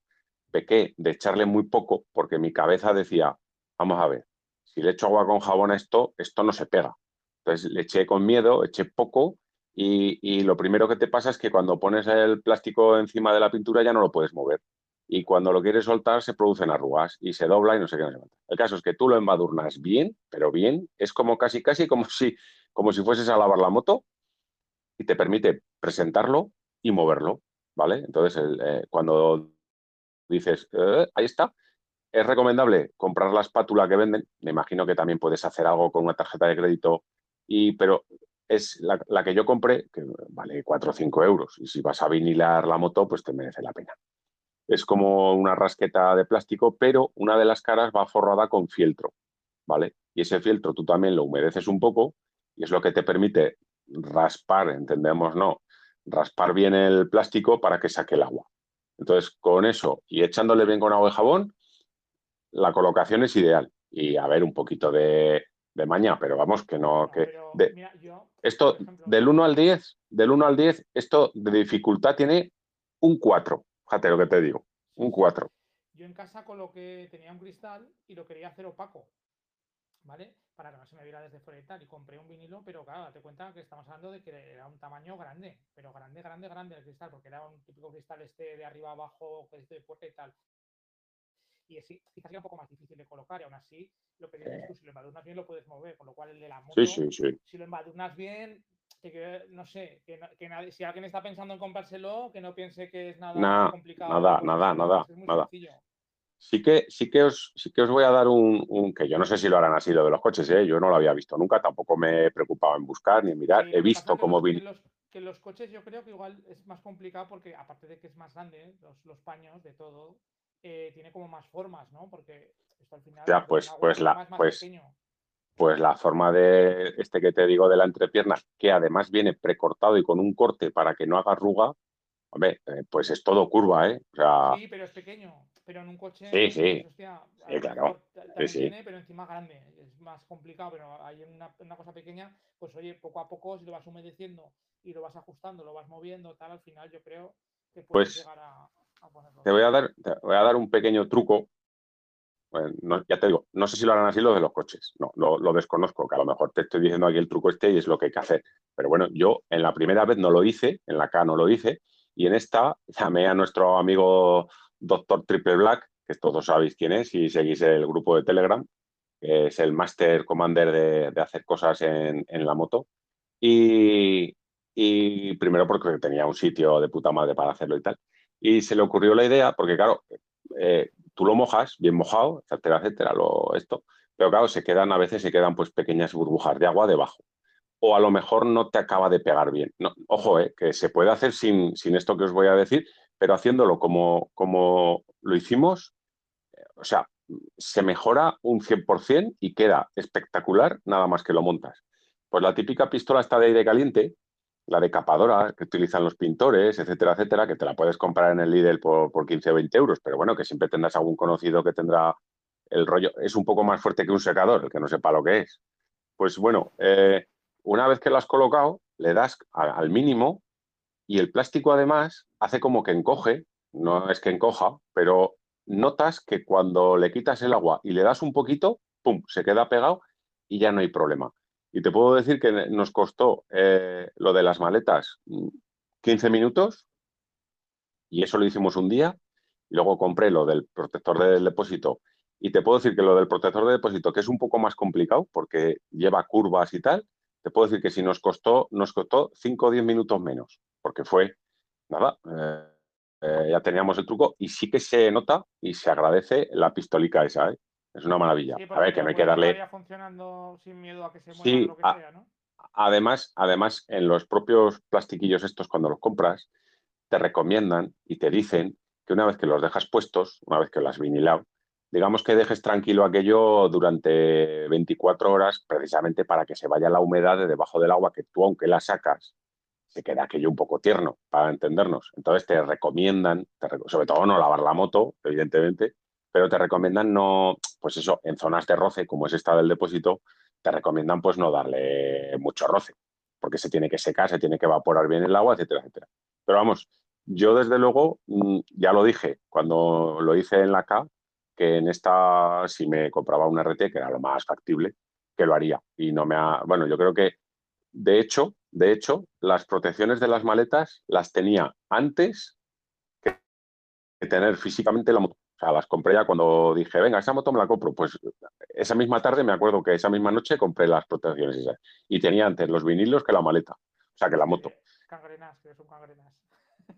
pequé de echarle muy poco, porque mi cabeza decía, vamos a ver, si le echo agua con jabón a esto, esto no se pega. Entonces le eché con miedo, eché poco y, lo primero que te pasa es que cuando pones el plástico encima de la pintura ya no lo puedes mover. Y cuando lo quieres soltar se producen arrugas y se dobla y no sé qué. No El caso es que tú lo embadurnas bien, pero bien. Es como casi, casi como si, como si fueses a lavar la moto y te permite presentarlo y moverlo. ¿Vale? Entonces, eh, cuando dices, eh, ahí está, es recomendable comprar la espátula que venden. Me imagino que también puedes hacer algo con una tarjeta de crédito, y, pero es la, que yo compré, que vale 4 o 5 euros. Y si vas a vinilar la moto, pues te merece la pena. Es como una rasqueta de plástico, pero una de las caras va forrada con fieltro, ¿vale? Y ese fieltro tú también lo humedeces un poco y es lo que te permite raspar, entendemos, no, raspar bien el plástico para que saque el agua. Entonces, con eso y echándole bien con agua y jabón, la colocación es ideal. Y a ver, un poquito de, de maña, pero vamos, que no... que Esto, del 1 al 10, del 1 al 10, esto de dificultad tiene un 4. Fíjate lo que te digo, un 4. Yo en casa coloqué, tenía un cristal y lo quería hacer opaco, ¿vale? Para que no se me viera desde fuera y tal. Y compré un vinilo, pero claro, date cuenta que estamos hablando de que era un tamaño grande, pero grande, grande, grande el cristal, porque era un típico cristal este de arriba abajo, que es de puerta y tal y así quizás sería un poco más difícil de colocar y aún así lo que dices tú, si lo embadurnas bien lo puedes mover, con lo cual el de la moto, si lo embadurnas bien, que, no sé, que, que si alguien está pensando en comprárselo, que no piense que es nada complicado. Nada, nada, nada, nada. Sí que, sí, que os, sí que os voy a dar un, que yo no sé si lo harán así lo de los coches, ¿eh? yo no lo había visto nunca, tampoco me he preocupado en buscar ni en mirar, he visto cómo vi... Que los, coches yo creo que igual es más complicado porque aparte de que es más grande, los, los paños de todo, eh, tiene como más formas, ¿no? Porque esto al final. Ya, pues, pues la, pues, pues la forma de este que te digo de la entrepierna, que además viene precortado y con un corte para que no haga arruga, hombre, eh, pues es todo curva, ¿eh? sí, pero es pequeño. Pero en un coche. Sí, sí. sí, claro. Tiene, pero encima grande. Es más complicado, pero hay una, una, cosa pequeña, pues oye, poco a poco, si lo vas humedeciendo y lo vas ajustando, lo vas moviendo, tal, al final yo creo que puedes pues, llegar a. Te voy a dar, voy a dar un pequeño truco. Ya te digo, no sé si lo harán así los de los coches. No, lo, desconozco, que a lo mejor te estoy diciendo aquí el truco este y es lo que hay que hacer. Pero bueno, yo en la primera vez no lo hice, en la K no lo hice, y en esta llamé a nuestro amigo Doctor Triple Black, que todos sabéis quién es, y seguís el grupo de Telegram, que es el Master Commander de, hacer cosas en, la moto. Y, y primero porque tenía un sitio de puta madre para hacerlo y tal y se le ocurrió la idea, porque claro, eh, tú lo mojas, bien mojado, etcétera, etcétera, lo, esto, pero claro, se quedan, a veces se quedan pues pequeñas burbujas de agua debajo. O a lo mejor no te acaba de pegar bien. No, ojo, eh, que se puede hacer sin, sin esto que os voy a decir, pero haciéndolo como, como lo hicimos, eh, o sea, se mejora un 100% y queda espectacular nada más que lo montas. Pues la típica pistola está de aire caliente, la decapadora que utilizan los pintores, etcétera, etcétera, que te la puedes comprar en el Lidl por, por 15 o 20 euros, pero bueno, que siempre tendrás algún conocido que tendrá el rollo, es un poco más fuerte que un secador, el que no sepa lo que es. Pues bueno, eh, una vez que lo has colocado, le das al mínimo y el plástico además hace como que encoge, no es que encoja, pero notas que cuando le quitas el agua y le das un poquito, ¡pum!, se queda pegado y ya no hay problema. Y te puedo decir que nos costó eh, lo de las maletas 15 mm, minutos y eso lo hicimos un día. Luego compré lo del protector del depósito y te puedo decir que lo del protector de depósito, que es un poco más complicado porque lleva curvas y tal, te puedo decir que si nos costó, nos costó 5 o 10 minutos menos, porque fue, nada, eh, eh, ya teníamos el truco y sí que se nota y se agradece la pistolica esa, ¿eh? Es una maravilla. a ver, que no hay que darle... funcionando sin miedo a que se sí, lo que sea, ¿no? Además, además, en los propios plastiquillos estos, cuando los compras, te recomiendan y te dicen que una vez que los dejas puestos, una vez que los has vinilado, digamos que dejes tranquilo aquello durante 24 horas, precisamente para que se vaya la humedad de debajo del agua, que tú, aunque la sacas, se queda aquello un poco tierno, para entendernos. Entonces te recomiendan, sobre todo no lavar la moto, evidentemente, pero te recomiendan no, pues eso, en zonas de roce, como es esta del depósito, te recomiendan pues no darle mucho roce, porque se tiene que secar, se tiene que evaporar bien el agua, etcétera, etcétera. Pero vamos, yo desde luego, mm, ya lo dije cuando lo hice en la K, que en esta, si me compraba un RT, que era lo más factible, que lo haría. Y no me ha, bueno, yo creo que, de hecho, de hecho, las protecciones de las maletas las tenía antes que tener físicamente la moto. O sea, las compré ya cuando dije, venga, esa moto me la compro. Pues esa misma tarde me acuerdo que esa misma noche compré las protecciones esas. Y tenía antes los vinilos que la maleta. O sea, que la moto. Cangrenas, que cangrenas.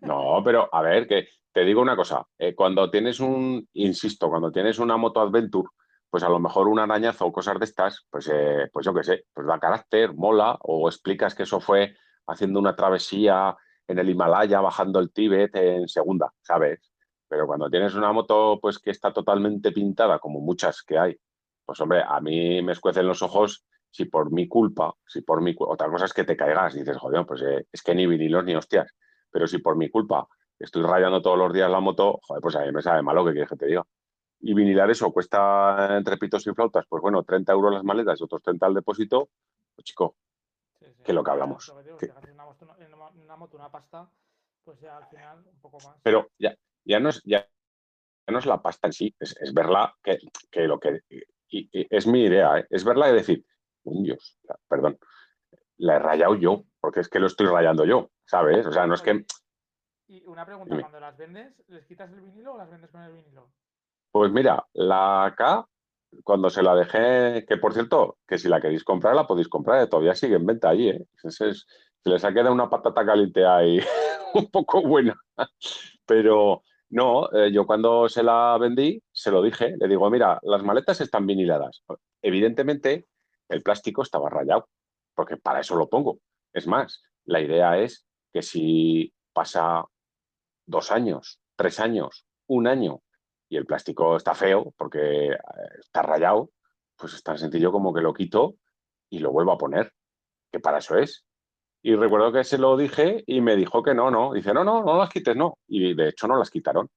No, pero a ver, que te digo una cosa, eh, cuando tienes un, insisto, cuando tienes una moto adventure, pues a lo mejor un arañazo o cosas de estas, pues, eh, pues yo qué sé, pues da carácter, mola, o explicas que eso fue haciendo una travesía en el Himalaya, bajando el Tíbet en segunda, ¿sabes? Pero cuando tienes una moto pues que está totalmente pintada, como muchas que hay, pues hombre, a mí me escuecen los ojos si por mi culpa, si por mi otra cosa es que te caigas y dices, joder, pues eh, es que ni vinilos ni hostias. Pero si por mi culpa estoy rayando todos los días la moto, joder, pues a mí me sabe malo que quieres que te diga. Y vinilar eso cuesta entre pitos y flautas, pues bueno, 30 euros las maletas y otros 30 al depósito, pues chico, que lo que hablamos. Una, moto, una pasta, pues ya al final un poco más. Pero ya, ya, no, es, ya, no es la pasta en sí, es, verla que, que, lo que... Y, es mi idea, ¿eh? es verla y decir, un Dios, perdón, la he rayado yo, porque es que lo estoy rayando yo, ¿sabes? O sea, no es que... Y una pregunta, cuando las vendes, ¿les quitas el vinilo o las vendes con el vinilo? Pues mira, la K, cuando se la dejé, que por cierto, que si la queréis comprar, la podéis comprar, ¿eh? todavía sigue en venta allí, ¿eh? se les ha quedado una patata caliente ahí un poco buena. Pero no, eh, yo cuando se la vendí, se lo dije, le digo, mira, las maletas están viniladas. Evidentemente, el plástico estaba rayado porque para eso lo pongo. Es más, la idea es que si pasa dos años, tres años, un año y el plástico está feo porque eh, está rayado, pues es tan sencillo como que lo quito y lo vuelvo a poner, que para eso es. Y recuerdo que se lo dije y me dijo que no, no. Dice, no, no, no las quites, no. Y de hecho no las quitaron,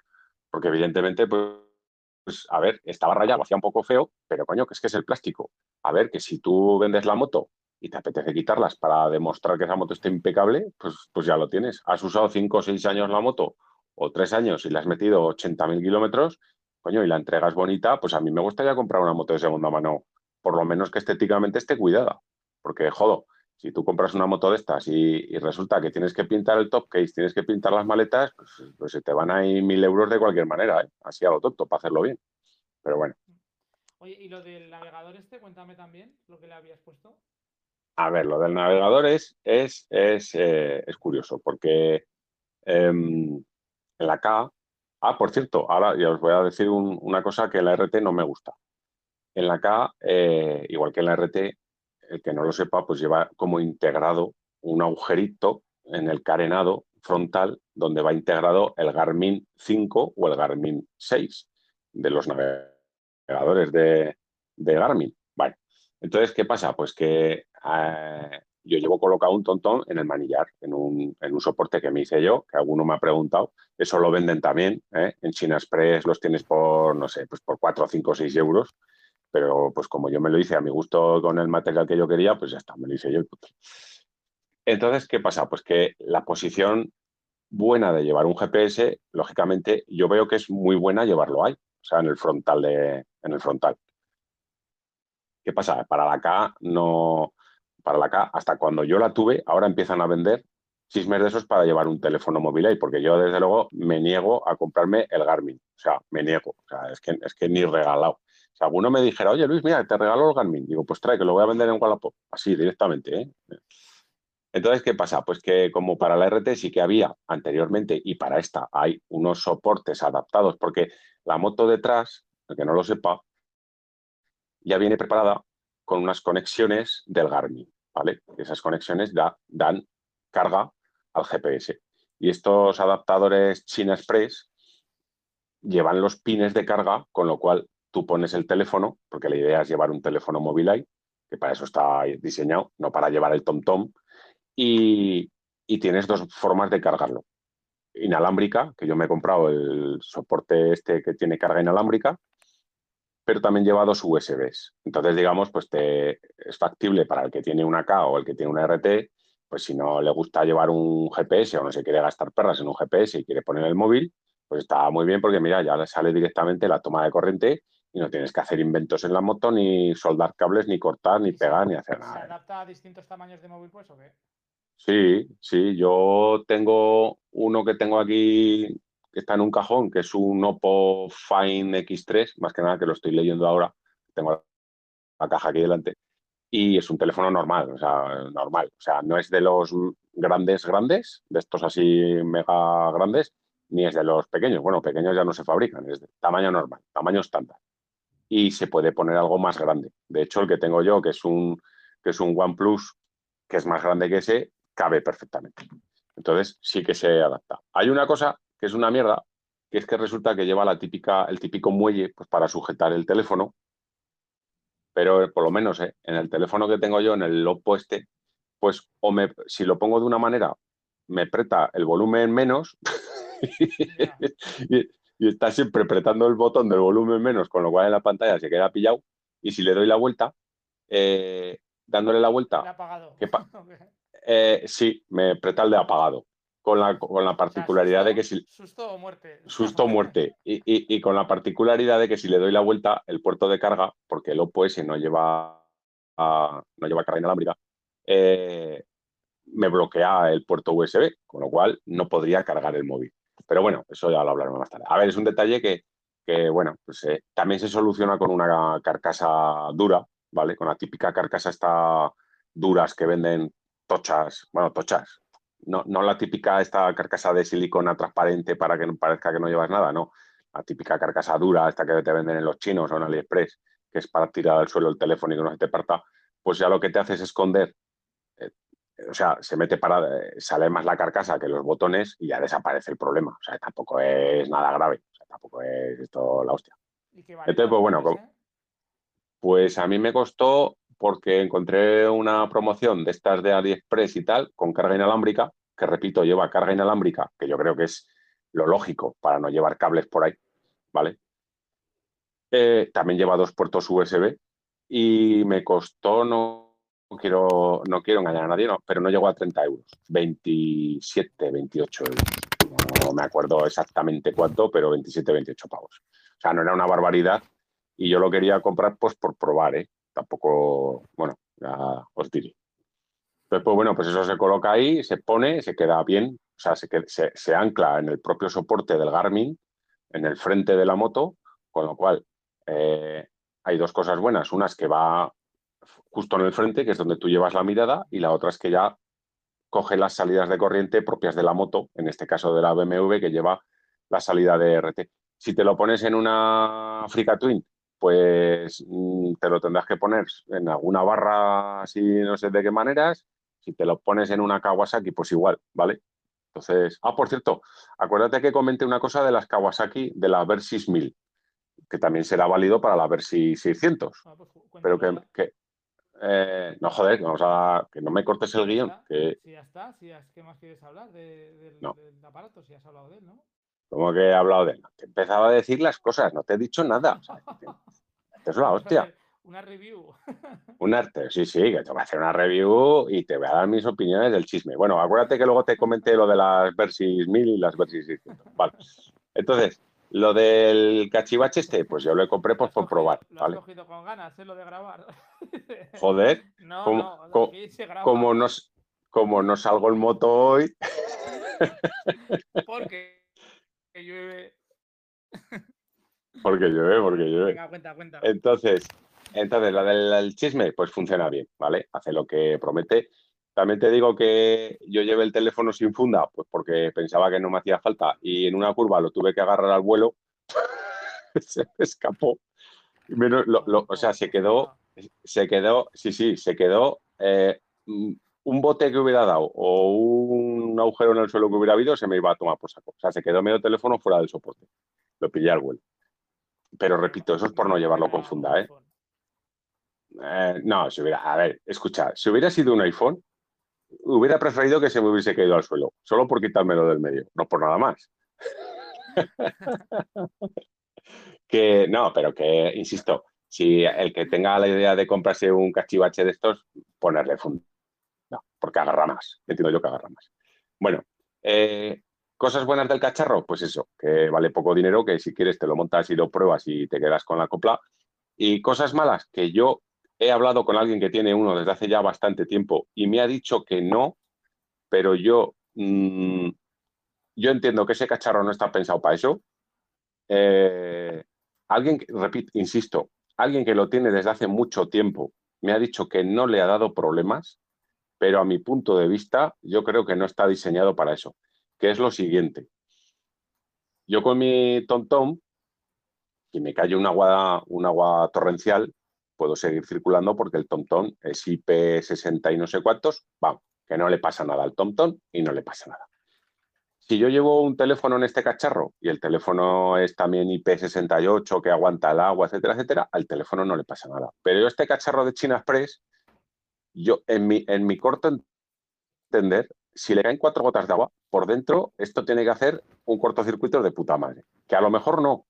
porque evidentemente, pues, a ver, estaba rayado, hacía un poco feo, pero coño, que es que es el plástico. A ver, que si tú vendes la moto y te apetece quitarlas para demostrar que esa moto está impecable, pues, pues ya lo tienes. Has usado 5 o 6 años la moto o 3 años y le has metido 80.000 kilómetros, coño, y la entregas bonita, pues a mí me gustaría comprar una moto de segunda mano, por lo menos que estéticamente esté cuidada. Porque, jodo, si tú compras una moto de estas y, resulta que tienes que pintar el top case, tienes que pintar las maletas, pues, pues se te van ahí mil euros de cualquier manera, ¿eh? así a lo tonto, para hacerlo bien. Pero bueno. Oye, ¿y lo del navegador este? Cuéntame también lo que le habías puesto. A ver, lo del navegador es, es, eh, curioso, porque em, en la K, ah, por cierto, ahora ya os voy a decir una cosa que en la RT no me gusta. En la K, eh, igual que en la RT, el que no lo sepa, pues lleva como integrado un agujerito en el carenado frontal donde va integrado el Garmin 5 o el Garmin 6 de los navegadores de, Garmin. Vale. Entonces, ¿qué pasa? Pues que eh, yo llevo colocado un tontón en el manillar, en un, soporte que me hice yo, que alguno me ha preguntado. Eso lo venden también. ¿eh? En China Express los tienes por, no sé, pues por 4, 5, 6 euros. Pero pues como yo me lo hice a mi gusto con el material que yo quería, pues ya está, me lo hice yo. Entonces, ¿qué pasa? Pues que la posición buena de llevar un GPS, lógicamente yo veo que es muy buena llevarlo ahí, o sea, en el frontal de, en el frontal. ¿Qué pasa? Para la K no, para la K, hasta cuando yo la tuve, ahora empiezan a vender chismes de esos para llevar un teléfono móvil ahí, porque yo desde luego me niego a comprarme el Garmin, o sea, me niego, o sea, es que, es que ni regalado. Alguno me dijera, oye Luis, mira, te regalo el Garmin, digo, pues trae, que lo voy a vender en Wallapop, así directamente, ¿eh? Entonces, ¿qué pasa? Pues que como para la RT sí que había anteriormente y para esta hay unos soportes adaptados, porque la moto detrás, el que no lo sepa, ya viene preparada con unas conexiones del Garmin, ¿vale? Esas conexiones dan carga al GPS. Y estos adaptadores China Express llevan los pines de carga, con lo cual tú pones el teléfono, porque la idea es llevar un teléfono móvil ahí, que para eso está diseñado, no para llevar el TomTom, -tom, y, y tienes dos formas de cargarlo. Inalámbrica, que yo me he comprado el soporte este que tiene carga inalámbrica, pero también lleva dos USBs. Entonces, digamos, pues te, es factible para el que tiene una K o el que tiene una RT, pues si no le gusta llevar un GPS o no se quiere gastar perras en un GPS y quiere poner el móvil, pues está muy bien porque mira, ya le sale directamente la toma de corriente y no tienes que hacer inventos en la moto, ni soldar cables, ni cortar, ni pegar, ni hacer nada. ¿Se adapta a distintos tamaños de móvil, pues, o qué? Sí, sí, yo tengo uno que tengo aquí que está en un cajón, que es un Oppo Find X3, más que nada que lo estoy leyendo ahora, tengo la caja aquí delante, y es un teléfono normal, o sea, normal, o sea, no es de los grandes grandes, de estos así mega grandes, ni es de los pequeños, bueno, pequeños ya no se fabrican, es de tamaño normal, tamaño estándar, y se puede poner algo más grande. De hecho, el que tengo yo, que es un, que es un OnePlus, que es más grande que ese, cabe perfectamente. Entonces sí que se adapta. Hay una cosa que es una mierda, que es que resulta que lleva la típica, el típico muelle pues, para sujetar el teléfono, pero por lo menos ¿eh? en el teléfono que tengo yo, en el Oppo este, pues o me, si lo pongo de una manera, me aprieta el volumen menos y, está siempre apretando el botón del volumen menos, con lo cual en la pantalla se queda pillado. Y si le doy la vuelta, eh, dándole la vuelta, apagado. Eh, sí, me aprieta el de apagado. Con la, con la particularidad de que si. Susto o muerte. Susto o muerte. Y, con la particularidad de que si le doy la vuelta, el puerto de carga, porque el Oppo S no lleva, no lleva carga inalámbrica, eh, me bloquea el puerto USB, con lo cual no podría cargar el móvil. Pero bueno, eso ya lo hablaremos más tarde. A ver, es un detalle que, que bueno, pues eh, también se soluciona con una carcasa dura, ¿vale? Con la típica carcasa esta duras que venden tochas, bueno, tochas, no, no la típica esta carcasa de silicona transparente para que parezca que no llevas nada, no. La típica carcasa dura, esta que te venden en los chinos o en AliExpress, que es para tirar al suelo el teléfono y que no se te parta, pues ya lo que te hace es esconder. O sea, se mete para, eh, sale más la carcasa que los botones y ya desaparece el problema. O sea, tampoco es nada grave. O sea, tampoco es esto la hostia. Entonces, pues bueno, pues a mí me costó porque encontré una promoción de estas de AliExpress y tal, con carga inalámbrica, que repito, lleva carga inalámbrica, que yo creo que es lo lógico para no llevar cables por ahí, ¿vale? Eh, también lleva dos puertos USB y me costó, no, quiero, no quiero engañar a nadie, no, pero no llegó a 30 euros, 27, 28 euros. No me acuerdo exactamente cuánto, pero 27, 28 pavos. O sea, no era una barbaridad y yo lo quería comprar pues por probar, ¿eh? tampoco, bueno, ya os diré. Entonces, pues bueno, pues eso se coloca ahí, se pone, se queda bien, o sea, se, se, ancla en el propio soporte del Garmin, en el frente de la moto, con lo cual eh, hay dos cosas buenas. Una es que va justo en el frente, que es donde tú llevas la mirada, y la otra es que ya coge las salidas de corriente propias de la moto, en este caso de la BMW, que lleva la salida de RT. Si te lo pones en una Africa Twin, pues mm, te lo tendrás que poner en alguna barra así, no sé de qué maneras. Si te lo pones en una Kawasaki, pues igual, ¿vale? Entonces, ah, por cierto, acuérdate que comenté una cosa de las Kawasaki de la Versys 1000, que también será válido para la Versys 600. Ah, pues, pero que, eh, no joder, vamos a que no me cortes el guion. Que... Si ya está, si ¿qué más quieres hablar del, aparato? Si has hablado de él, ¿no? ¿Cómo que he hablado de él? Te he empezado a decir las cosas, no te he dicho nada. es la hostia. una review. Un arte, sí, sí, que te voy a hacer una review y te voy a dar mis opiniones del chisme. Bueno, acuérdate que luego te comenté lo de las Versys 1000 y las Versys 600. Vale. Entonces, lo del cachivache este, pues yo lo compré pues, por probar. Lo has cogido con ganas, ¿eh? Lo de grabar. Joder. No, como, no, se graba. como, nos, como no salgo en moto hoy, Porque que llueve. porque llueve, porque llueve. Venga, cuenta, cuenta. Entonces, entonces la del el chisme, pues funciona bien, ¿vale? Hace lo que promete. También te digo que yo llevé el teléfono sin funda, pues porque pensaba que no me hacía falta y en una curva lo tuve que agarrar al vuelo, se escapó. O sea, se quedó, se quedó, sí, sí, se quedó eh, un bote que hubiera dado o un agujero en el suelo que hubiera habido, se me iba a tomar por saco. O sea, se quedó medio teléfono fuera del soporte. Lo pillé al vuelo. Pero repito, eso es por no llevarlo con funda, ¿eh? Eh, no, si hubiera, a ver, escucha, si hubiera sido un iPhone, hubiera preferido que se me hubiese caído al suelo, solo por quitármelo del medio, no por nada más. que no, pero que, insisto, si el que tenga la idea de comprarse un cachivache de estos, ponerle funda, no, porque agarra más, entiendo yo que agarra más. Bueno, eh, cosas buenas del cacharro, pues eso, que vale poco dinero, que si quieres te lo montas y lo pruebas y te quedas con la copla. Y cosas malas, que yo he hablado con alguien que tiene uno desde hace ya bastante tiempo y me ha dicho que no, pero yo, mm, yo entiendo que ese cacharro no está pensado para eso. Eh, alguien, repito, insisto, alguien que lo tiene desde hace mucho tiempo me ha dicho que no le ha dado problemas, pero a mi punto de vista yo creo que no está diseñado para eso, que es lo siguiente. Yo con mi TomTom, si me cae un agua, un agua torrencial, puedo seguir circulando porque el TomTom es IP60 y no sé cuántos, vamos, que no le pasa nada al TomTom y no le pasa nada. Si yo llevo un teléfono en este cacharro y el teléfono es también IP68 que aguanta el agua, etcétera, etcétera, al teléfono no le pasa nada. Pero yo este cacharro de China Express, yo en mi, en mi corto entender, si le caen cuatro gotas de agua, por dentro esto tiene que hacer un cortocircuito de puta madre. Que a lo mejor no,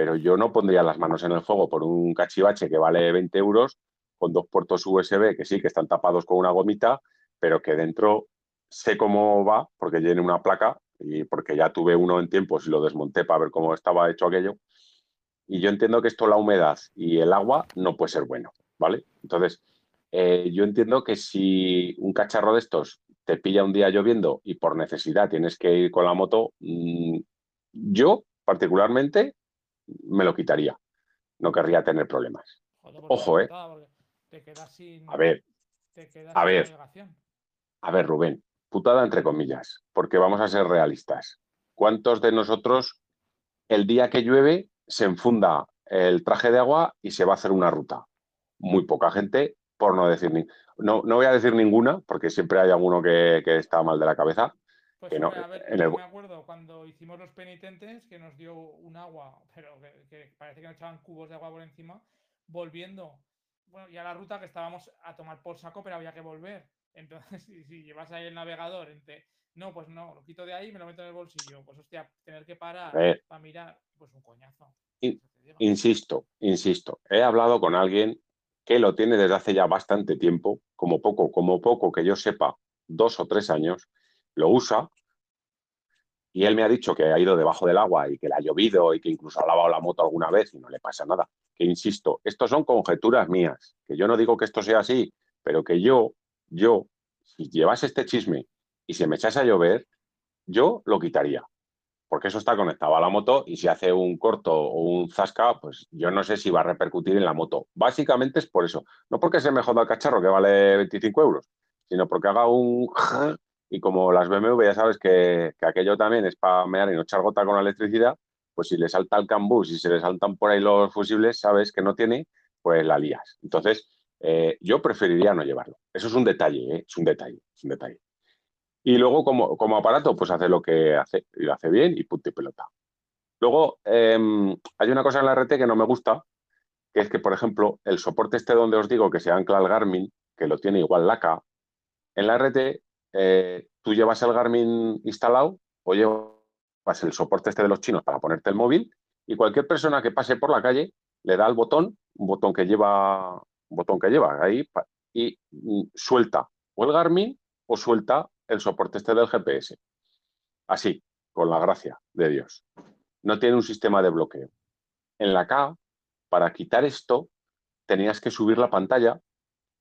pero yo no pondría las manos en el fuego por un cachivache que vale 20 euros con dos puertos USB que sí, que están tapados con una gomita, pero que dentro sé cómo va porque tiene una placa y porque ya tuve uno en tiempos y lo desmonté para ver cómo estaba hecho aquello. Y yo entiendo que esto, la humedad y el agua, no puede ser bueno, ¿vale? Entonces, eh, yo entiendo que si un cacharro de estos te pilla un día lloviendo y por necesidad tienes que ir con la moto, mmm, yo particularmente me lo quitaría. No querría tener problemas. Ojo, ¿eh? Te quedas sin, A ver, te quedas a ver. a ver, Rubén, putada entre comillas, porque vamos a ser realistas. ¿Cuántos de nosotros el día que llueve se enfunda el traje de agua y se va a hacer una ruta? Muy poca gente, por no decir ni... No, no voy a decir ninguna, porque siempre hay alguno que, que está mal de la cabeza. Pues no, a ver, el- me acuerdo cuando hicimos los penitentes que nos dio un agua, pero que, que parece que nos echaban cubos de agua por encima, volviendo. Bueno, ya la ruta que estábamos a tomar por saco, pero había que volver. Entonces, si, si llevas ahí el navegador, entre, no, pues no, lo quito de ahí y me lo meto en el bolsillo. Pues hostia, tener que parar ver. para mirar, pues un coñazo. Insisto, insisto, he hablado con alguien que lo tiene desde hace ya bastante tiempo, como poco, como poco que yo sepa, dos o tres años, lo usa y él me ha dicho que ha ido debajo del agua y que le ha llovido y que incluso ha lavado la moto alguna vez y no le pasa nada. Que insisto, esto son conjeturas mías, que yo no digo que esto sea así, pero que yo, yo, si llevas este chisme y se me echase a llover, yo lo quitaría porque eso está conectado a la moto y si hace un corto o un zasca, pues yo no sé si va a repercutir en la moto. Básicamente es por eso. No porque se me joda el cacharro que vale 25 euros, sino porque haga un... Y como las BMW ya sabes que, que aquello también es para mear y no echar gota con la electricidad, pues si le salta el cambús y se le saltan por ahí los fusibles, sabes que no tiene, pues la lías. Entonces, eh, yo preferiría no llevarlo. Eso es un detalle, ¿eh? es un detalle, es un detalle. Y luego, como, como aparato, pues hace lo que hace, y lo hace bien y punto y pelota. Luego, eh, hay una cosa en la RT que no me gusta, que es que, por ejemplo, el soporte este donde os digo que se ancla al Garmin, que lo tiene igual Laca, en la RT eh, tú llevas el Garmin instalado o llevas el soporte este de los chinos para ponerte el móvil y cualquier persona que pase por la calle le da al botón un botón que lleva, un botón que lleva ahí y mm, suelta o el Garmin o suelta el soporte este del GPS. Así, con la gracia de Dios. No tiene un sistema de bloqueo. En la K, para quitar esto, tenías que subir la pantalla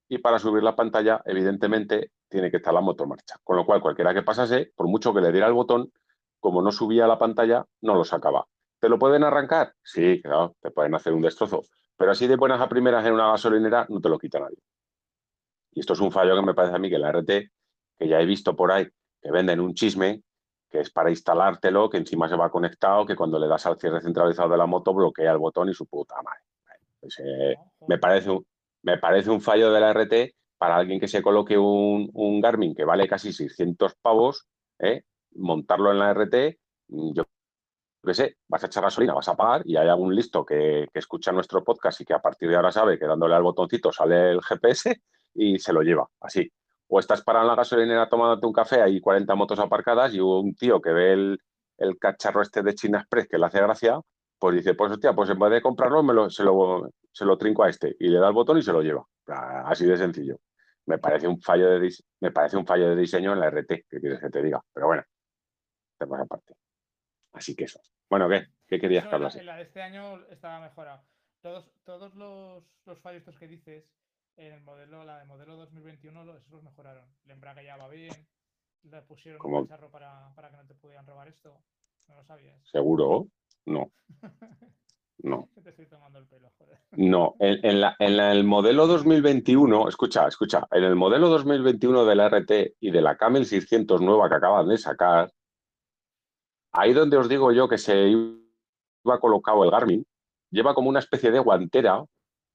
y para subir la pantalla, evidentemente, tiene que estar la moto marcha. Con lo cual, cualquiera que pasase, por mucho que le diera el botón, como no subía la pantalla, no lo sacaba. ¿Te lo pueden arrancar? Sí, claro, te pueden hacer un destrozo. Pero así de buenas a primeras en una gasolinera no te lo quita nadie. Y esto es un fallo que me parece a mí que la RT, que ya he visto por ahí, que venden un chisme, que es para instalártelo, que encima se va conectado, que cuando le das al cierre centralizado de la moto bloquea el botón y su puta madre. Pues, eh, me, parece un, me parece un fallo de la RT para alguien que se coloque un, Garmin que vale casi 600 pavos, ¿eh? montarlo en la RT, mm, yo qué sé, vas a echar gasolina, vas a pagar y hay algún listo que, que, escucha nuestro podcast y que a partir de ahora sabe que dándole al botoncito sale el GPS y se lo lleva, así. O estás parado en la gasolinera tomándote un café, hay 40 motos aparcadas y un tío que ve el, el cacharro este de China Express que le hace gracia, pues dice, pues hostia, pues en vez de comprarlo, me lo, se, lo, se lo trinco a este y le da el botón y se lo lleva. Así de sencillo. Me parece un fallo de, me parece un fallo de diseño en la RT, que quieres que te diga. Pero bueno, tema aparte. Así que eso. Bueno, ¿qué? ¿Qué querías que hablase? La de este año estaba mejorado. Todos, todos los, los fallos que dices, en el modelo, la de modelo 2021, esos los mejoraron. El embrague ya va bien, le pusieron un cacharro para, para que no te pudieran robar esto. ¿No lo sabías? ¿Seguro? No. No. No, en, la, en el modelo 2021, escucha, escucha, en el modelo 2021 de la RT y de la Camel 600 nueva que acaban de sacar, ahí donde os digo yo que se iba colocado el Garmin, lleva como una especie de guantera,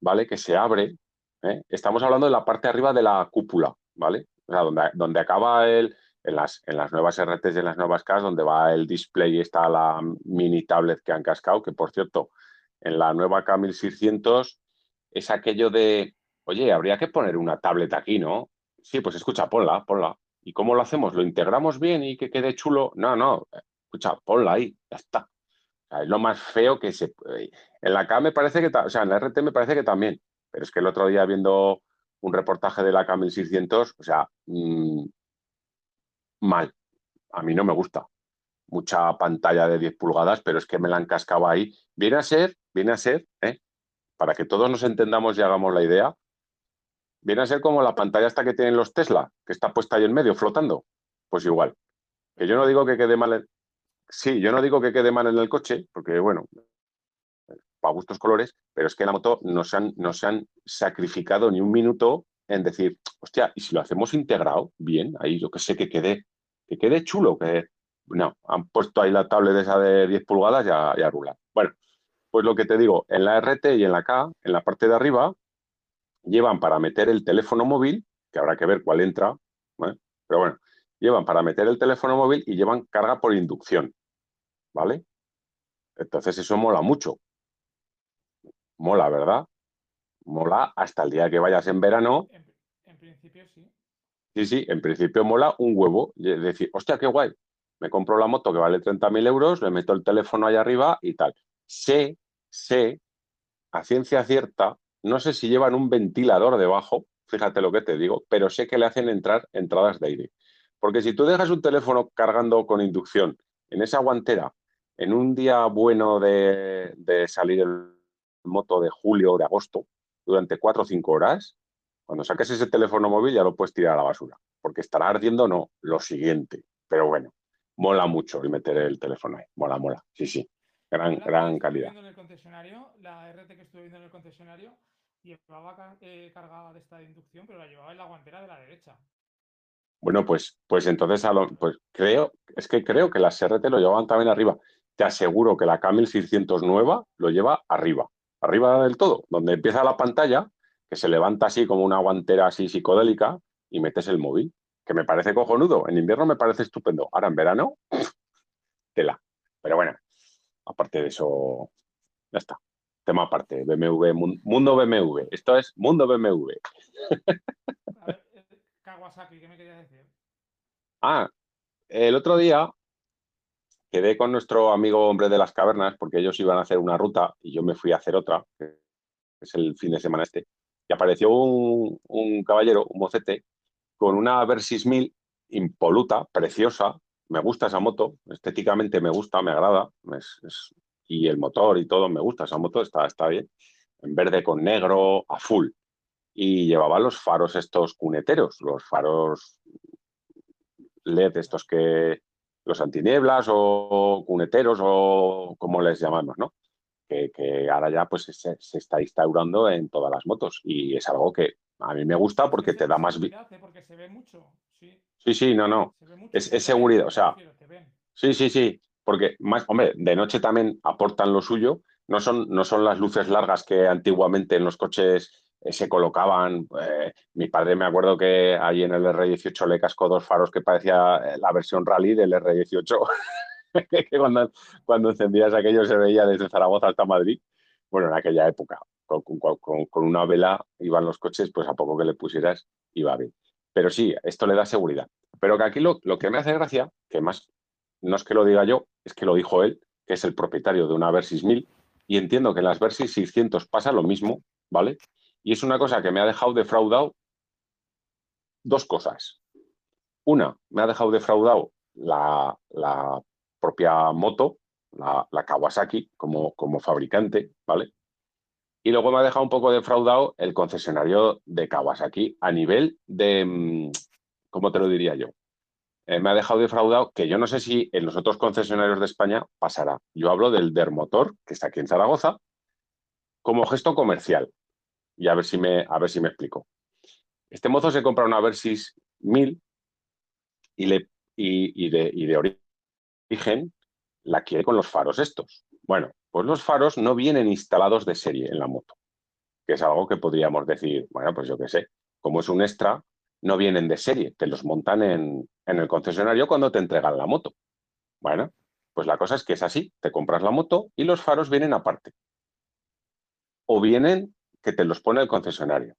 ¿vale? Que se abre. ¿eh? Estamos hablando de la parte arriba de la cúpula, ¿vale? O sea, donde, donde acaba el, en las, en las nuevas RTs y en las nuevas CAS, donde va el display y está la mini tablet que han cascado, que por cierto, en la nueva K1600 es aquello de, oye, habría que poner una tablet aquí, ¿no? Sí, pues escucha, ponla, ponla. ¿Y cómo lo hacemos? ¿Lo integramos bien y que quede chulo? No, no, escucha, ponla ahí, ya está. es lo más feo que se puede. En la K me parece que, o sea, en la RT me parece que también, pero es que el otro día viendo un reportaje de la K1600, o sea, mmm, mal. A mí no me gusta. Mucha pantalla de 10 pulgadas, pero es que me la han cascado ahí. Viene a ser, viene a ser, ¿eh? para que todos nos entendamos y hagamos la idea, viene a ser como la pantalla esta que tienen los Tesla, que está puesta ahí en medio, flotando. Pues igual. Que yo no digo que quede mal. En... Sí, yo no digo que quede mal en el coche, porque bueno, para gustos colores, pero es que en la moto no se han, no se han sacrificado ni un minuto en decir, hostia, y si lo hacemos integrado, bien, ahí yo que sé que quede que quede chulo, que no, han puesto ahí la tablet esa de 10 pulgadas y a, y Bueno, pues lo que te digo, en la RT y en la K, en la parte de arriba, llevan para meter el teléfono móvil, que habrá que ver cuál entra, pero bueno, llevan para meter el teléfono móvil y llevan carga por inducción, ¿vale? Entonces eso mola mucho. Mola, ¿verdad? Mola hasta el día que vayas en verano. en principio sí. Sí, sí, en principio mola un huevo. Es decir, hostia, qué guay. Me compro la moto que vale 30.000 euros, le meto el teléfono ahí arriba y tal. Sé, sé, a ciencia cierta, no sé si llevan un ventilador debajo, fíjate lo que te digo, pero sé que le hacen entrar entradas de aire. Porque si tú dejas un teléfono cargando con inducción en esa guantera, en un día bueno de, salir el moto de julio o de agosto, durante cuatro o cinco horas, cuando saques ese teléfono móvil ya lo puedes tirar a la basura, porque estará ardiendo no, lo siguiente. Pero bueno, mola mucho el meter el teléfono ahí, mola, mola, sí, sí, gran, gran calidad. En el concesionario, la RT que estuve viendo en el concesionario llevaba eh, cargada de esta inducción, pero la llevaba en la guantera de la derecha. Bueno, pues, pues entonces pues creo, es que creo que las RT lo llevaban también arriba. Te aseguro que la K1600 nueva lo lleva arriba, arriba del todo, donde empieza la pantalla, que se levanta así como una guantera así psicodélica y metes el móvil, que me parece cojonudo. En invierno me parece estupendo. Ahora en verano, tela. Pero bueno, aparte de eso, ya está. Tema aparte, BMW, mundo BMW. Esto es mundo BMW. A ver, eh, Kawasaki, ¿qué me querías decir? Ah, el otro día quedé con nuestro amigo hombre de las cavernas porque ellos iban a hacer una ruta y yo me fui a hacer otra, es el fin de semana este, y apareció un, un caballero, un mocete, con una Versys 1000 impoluta, preciosa, me gusta esa moto, estéticamente me gusta, me agrada, y el motor y todo, me gusta esa moto, está, está bien, en verde con negro, a full. Y llevaba los faros estos cuneteros, los faros LED estos que, los antinieblas o cuneteros o como les llamamos, ¿no? Que, ahora ya pues se, está instaurando en todas las motos y es algo que a mí me gusta porque te da más... Porque se ve mucho, sí. Sí, sí, no, no. Es, seguridad, o sea... Sí, sí, sí. Porque más, hombre, de noche también aportan lo suyo. No son, no son las luces largas que antiguamente en los coches eh, se colocaban. Eh, mi padre me acuerdo que ahí en el R18 le cascó dos faros que parecía eh, la versión rally del R18, que cuando, cuando encendías aquello se veía desde Zaragoza hasta Madrid. Bueno, en aquella época, con, con, una vela iban los coches, pues a poco que le pusieras iba bien. Pero sí, esto le da seguridad. Pero que aquí lo, lo que me hace gracia, que más no es que lo diga yo, es que lo dijo él, que es el propietario de una Versys 1000, y entiendo que en las Versys 600 pasa lo mismo, ¿vale? Y es una cosa que me ha dejado defraudado dos cosas. Una, me ha dejado defraudado la, la propia moto, la, Kawasaki, como, fabricante, ¿vale? Y luego me ha dejado un poco defraudado el concesionario de Kawasaki a nivel de, mm, ¿cómo te lo diría yo? Eh, me ha dejado defraudado que yo no sé si en los otros concesionarios de España pasará. Yo hablo del Dermotor, que está aquí en Zaragoza, como gesto comercial y a ver si me, a ver si me explico. Este mozo se compra una Versys 1000 y, le, y, y de origen la quiere con los faros estos. Bueno, pues los faros no vienen instalados de serie en la moto, que es algo que podríamos decir, bueno, pues yo qué sé, como es un extra, no vienen de serie, te los montan en, en el concesionario cuando te entregan la moto. Bueno, pues la cosa es que es así, te compras la moto y los faros vienen aparte. O vienen que te los pone el concesionario.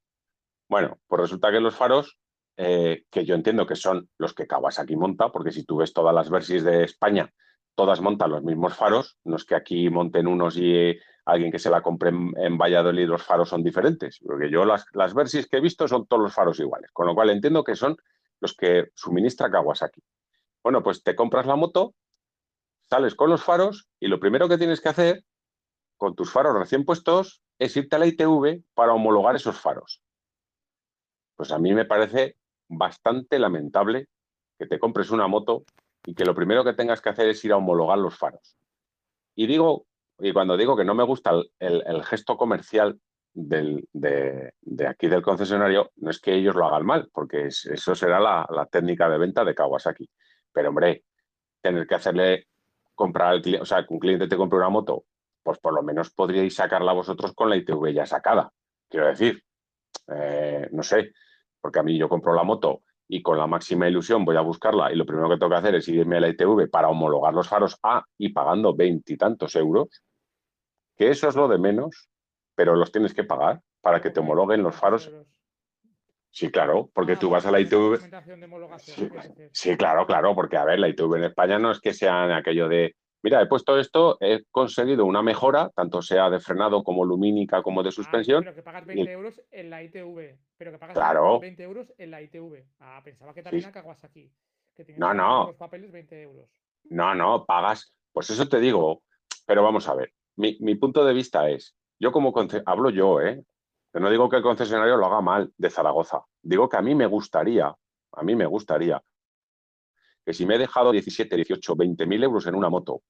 Bueno, pues resulta que los faros, eh, que yo entiendo que son los que Kawasaki monta, porque si tú ves todas las versiones de España, todas montan los mismos faros, no es que aquí monten unos y alguien que se la compre en, Valladolid los faros son diferentes, porque yo las, las versiones que he visto son todos los faros iguales, con lo cual entiendo que son los que suministra Kawasaki. Bueno, pues te compras la moto, sales con los faros y lo primero que tienes que hacer con tus faros recién puestos es irte a la ITV para homologar esos faros. Pues a mí me parece bastante lamentable que te compres una moto y que lo primero que tengas que hacer es ir a homologar los faros. Y digo, y cuando digo que no me gusta el, gesto comercial de, aquí del concesionario, no es que ellos lo hagan mal, porque eso será la, técnica de venta de Kawasaki. Pero hombre, tener que hacerle comprar al cliente, o sea, que un cliente te compre una moto pues por lo menos podríais sacarla vosotros con la ITV ya sacada. Quiero decir, eh, no sé, porque a mí yo compro la moto y con la máxima ilusión voy a buscarla y lo primero que tengo que hacer es irme a la ITV para homologar los faros A y pagando veintitantos euros, que eso es lo de menos, pero los tienes que pagar para que te homologuen los faros. Sí, claro, porque ah, tú vas a la ITV. sí, claro, claro, porque a ver, la ITV en España no es que sean aquello de mira, he puesto esto, he conseguido una mejora, tanto sea de frenado como lumínica como de ah, suspensión. pero que pagas 20 euros en la ITV. Pero que pagas claro. 20 euros en la ITV. Ah, pensaba que también sí. a aquí. Que no, no. Los papeles 20 euros. No, no, pagas. Pues eso te digo. Pero vamos a ver. Mi, mi punto de vista es, yo como hablo yo, ¿eh? no digo que el concesionario lo haga mal de Zaragoza. Digo que a mí me gustaría, a mí me gustaría que si me he dejado 17, 18, 20 mil euros en una moto,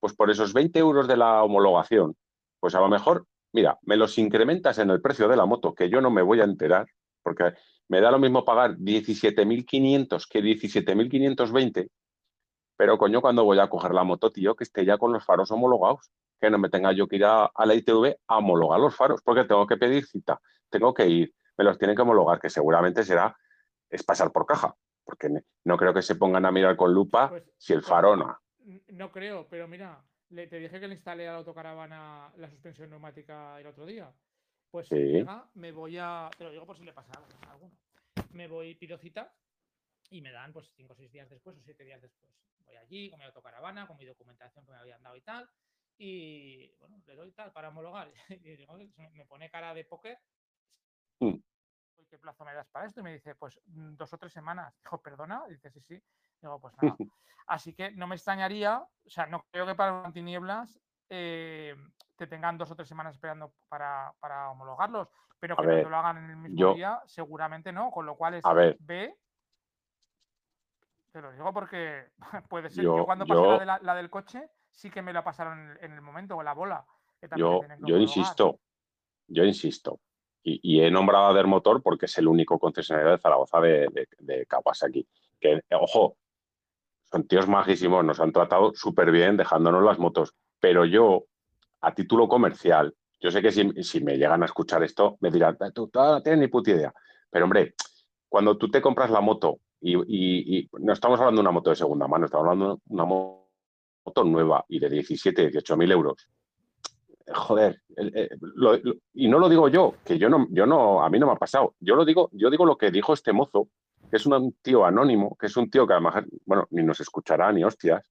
pues por esos 20 euros de la homologación, pues a lo mejor, mira, me los incrementas en el precio de la moto, que yo no me voy a enterar, porque me da lo mismo pagar 17.500 que 17.520, pero coño, cuando voy a coger la moto, tío, que esté ya con los faros homologados, que no me tenga yo que ir a, la ITV a homologar los faros, porque tengo que pedir cita, tengo que ir, me los tienen que homologar, que seguramente será, es pasar por caja, porque no creo que se pongan a mirar con lupa pues, si el faro no. No creo, pero mira, le, te dije que le instalé a la autocaravana la suspensión neumática el otro día. Pues me voy a. Te lo digo por si le pasa a alguno. Me voy, pido cita y me dan pues 5 o 6 días después o 7 días después. Voy allí con mi autocaravana, con mi documentación que me habían dado y tal. y bueno, le doy tal para homologar. Y me pone cara de póker. ¿Qué plazo me das para esto? Y me dice, pues mm, dos o tres semanas. Dijo, perdona. dice, sí, sí. Digo, pues nada. Así que no me extrañaría, o sea, no creo que para tinieblas eh, te tengan dos o tres semanas esperando para, para homologarlos, pero que lo hagan en el mismo día, seguramente no, con lo cual es B. Te lo digo porque puede ser. Yo, cuando pasé la, del coche, sí que me la pasaron en, el momento, o la bola. yo, yo insisto, yo insisto, y, he nombrado a Dermotor porque es el único concesionario de Zaragoza de, de, Kawasaki. Que, ojo, son tíos majísimos, nos han tratado súper bien dejándonos las motos. Pero yo, a título comercial, yo sé que si, me llegan a escuchar esto, me dirán, tú, no tienes ni puta idea. Pero hombre, cuando tú te compras la moto y, no estamos hablando de una moto de segunda mano, estamos hablando de una moto nueva y de 17, 18 mil euros. Joder, y no lo digo yo, que yo no, yo no, a mí no me ha pasado. Yo lo digo, yo digo lo que dijo este mozo, que es un tío anónimo, que es un tío que además, bueno, ni nos escuchará ni hostias,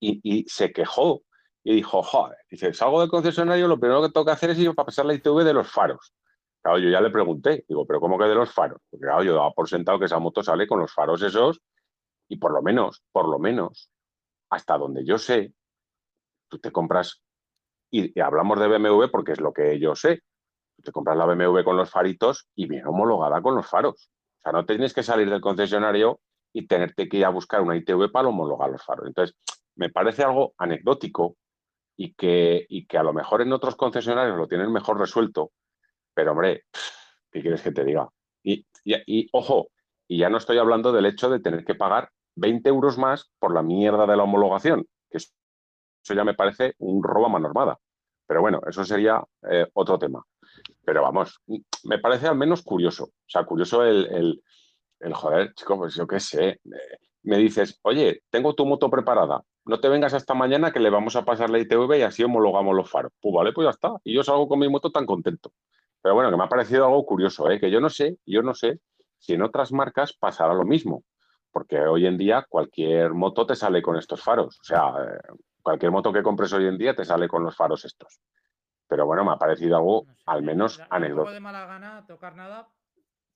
y, se quejó y dijo, joder, dice, salgo del concesionario, lo primero que tengo que hacer es ir para pasar la ITV de los faros. Claro, yo ya le pregunté, digo, ¿pero cómo que de los faros? Porque claro, yo daba por sentado que esa moto sale con los faros esos y por lo menos, por lo menos, hasta donde yo sé, tú te compras, y, hablamos de BMW porque es lo que yo sé, te compras la BMW con los faritos y viene homologada con los faros. O sea, no tienes que salir del concesionario y tenerte que ir a buscar una ITV para homologar los faros. Entonces, me parece algo anecdótico y que, y que a lo mejor en otros concesionarios lo tienen mejor resuelto, pero hombre, ¿qué quieres que te diga? Y, ojo, y ya no estoy hablando del hecho de tener que pagar 20 euros más por la mierda de la homologación, que ya me parece un robo a mano armada. Pero bueno, eso sería eh, otro tema. Pero vamos, me parece al menos curioso. O sea, curioso el, el, joder, chico, pues yo qué sé. Me dices, oye, tengo tu moto preparada, no te vengas hasta mañana que le vamos a pasar la ITV y así homologamos los faros. Pues vale, pues ya está. Y yo salgo con mi moto tan contento. Pero bueno, que me ha parecido algo curioso, ¿eh? que yo no sé, yo no sé si en otras marcas pasará lo mismo. Porque hoy en día cualquier moto te sale con estos faros. O sea, eh, cualquier moto que compres hoy en día te sale con los faros estos. Pero bueno, me ha parecido algo al menos anecdótico. No de mala gana tocar nada,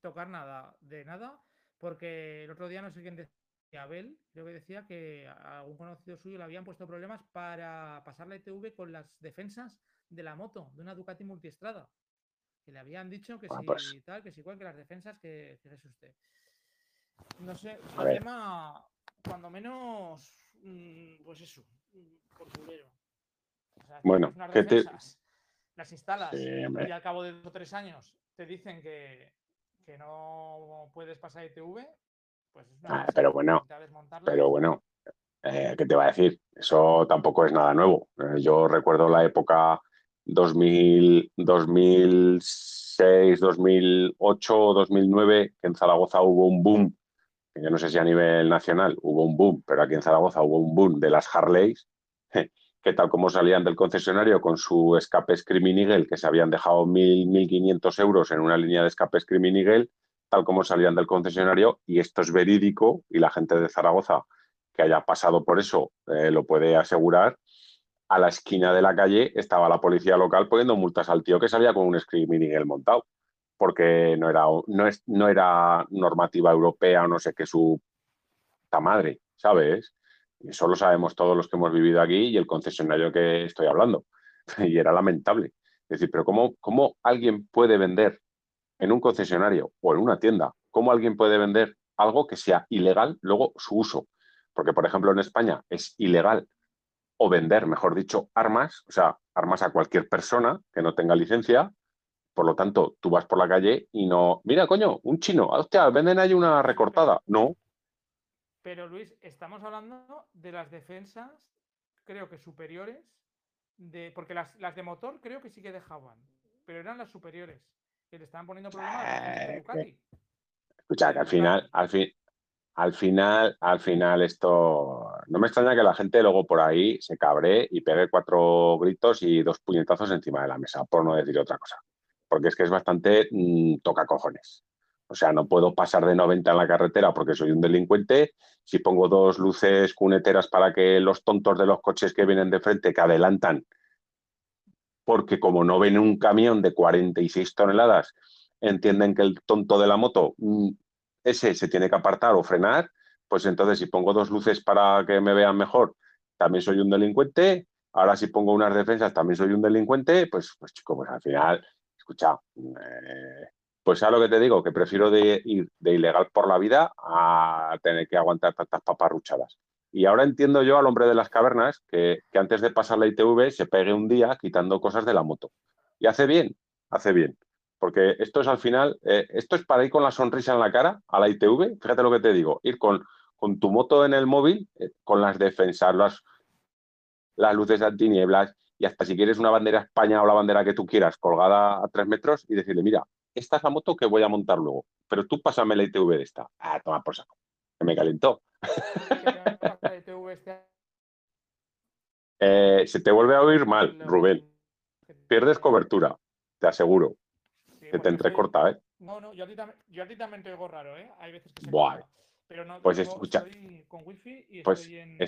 tocar nada de nada, porque el otro día no sé quién Abel, creo que decía que a algún conocido suyo le habían puesto problemas para pasar la ITV con las defensas de la moto, de una Ducati multiestrada. Que le habían dicho que si pues tal, que si igual que las defensas, que fíjese usted. No sé, el tema, cuando menos, mm, pues eso, por culero. bueno, que te... las instalas y al cabo de dos o tres años te dicen que, que no puedes pasar ITV, pues ah, pero bueno, pero bueno, eh, ¿qué te va a decir? Eso tampoco es nada nuevo. Eh, yo recuerdo la época 2000, 2006, 2008, 2009, que en Zaragoza hubo un boom, yo no sé si a nivel nacional hubo un boom, pero aquí en Zaragoza hubo un boom de las Harleys, que tal como salían del concesionario con su escape Screaming que se habían dejado 1.000, 1.500 euros en una línea de escape Screaming tal como salían del concesionario, y esto es verídico, y la gente de Zaragoza que haya pasado por eso eh, lo puede asegurar, a la esquina de la calle estaba la policía local poniendo multas al tío que salía con un screaming el montado, porque no era, no, es, no era normativa europea o no sé qué su madre, ¿sabes? Eso lo sabemos todos los que hemos vivido aquí y el concesionario que estoy hablando. Y era lamentable. Es decir, pero ¿cómo, cómo alguien puede vender en un concesionario o en una tienda, cómo alguien puede vender algo que sea ilegal luego su uso. Porque, por ejemplo, en España es ilegal o vender, mejor dicho, armas, o sea, armas a cualquier persona que no tenga licencia. Por lo tanto, tú vas por la calle y no, mira, coño, un chino, hostia, venden ahí una recortada. No. Pero Luis, estamos hablando de las defensas, creo que superiores, de, porque las, las de motor creo que sí que dejaban, pero eran las superiores que le están poniendo problemas eh, Escucha, que al final, al fin, al final, al final esto no me extraña que la gente luego por ahí se cabre y pegue cuatro gritos y dos puñetazos encima de la mesa, por no decir otra cosa. Porque es que es bastante mm, toca cojones. O sea, no puedo pasar de 90 en la carretera porque soy un delincuente. Si pongo dos luces cuneteras para que los tontos de los coches que vienen de frente, que adelantan, porque como no ven un camión de 46 toneladas, entienden que el tonto de la moto, mm, ese se tiene que apartar o frenar, pues entonces si pongo dos luces para que me vean mejor, también soy un delincuente. Ahora si pongo unas defensas, también soy un delincuente. Pues, pues chico, pues al final, escucha, eh, pues a lo que te digo, que prefiero ir de ilegal por la vida a tener que aguantar tantas paparruchadas. Y ahora entiendo yo al hombre de las cavernas que, antes de pasar la ITV se pegue un día quitando cosas de la moto. Y hace bien, hace bien. Porque esto es al final, eh, esto es para ir con la sonrisa en la cara a la ITV. Fíjate lo que te digo, ir con, tu moto en el móvil, eh, con las defensas, las, luces de antinieblas y hasta si quieres una bandera España o la bandera que tú quieras colgada a tres metros y decirle, mira, esta es la moto que voy a montar luego, pero tú pásame la ITV de esta. Ah, toma por saco. Que me calentó. Eh, se te vuelve a oír mal, Rubén. Pierdes cobertura, te aseguro. que te entrecorta, ¿eh? No, no, yo a, ti también, yo a ti también te oigo raro, ¿eh? Hay veces que se Buah. Pero no, pues escucha. Estoy con wifi y pues estoy en...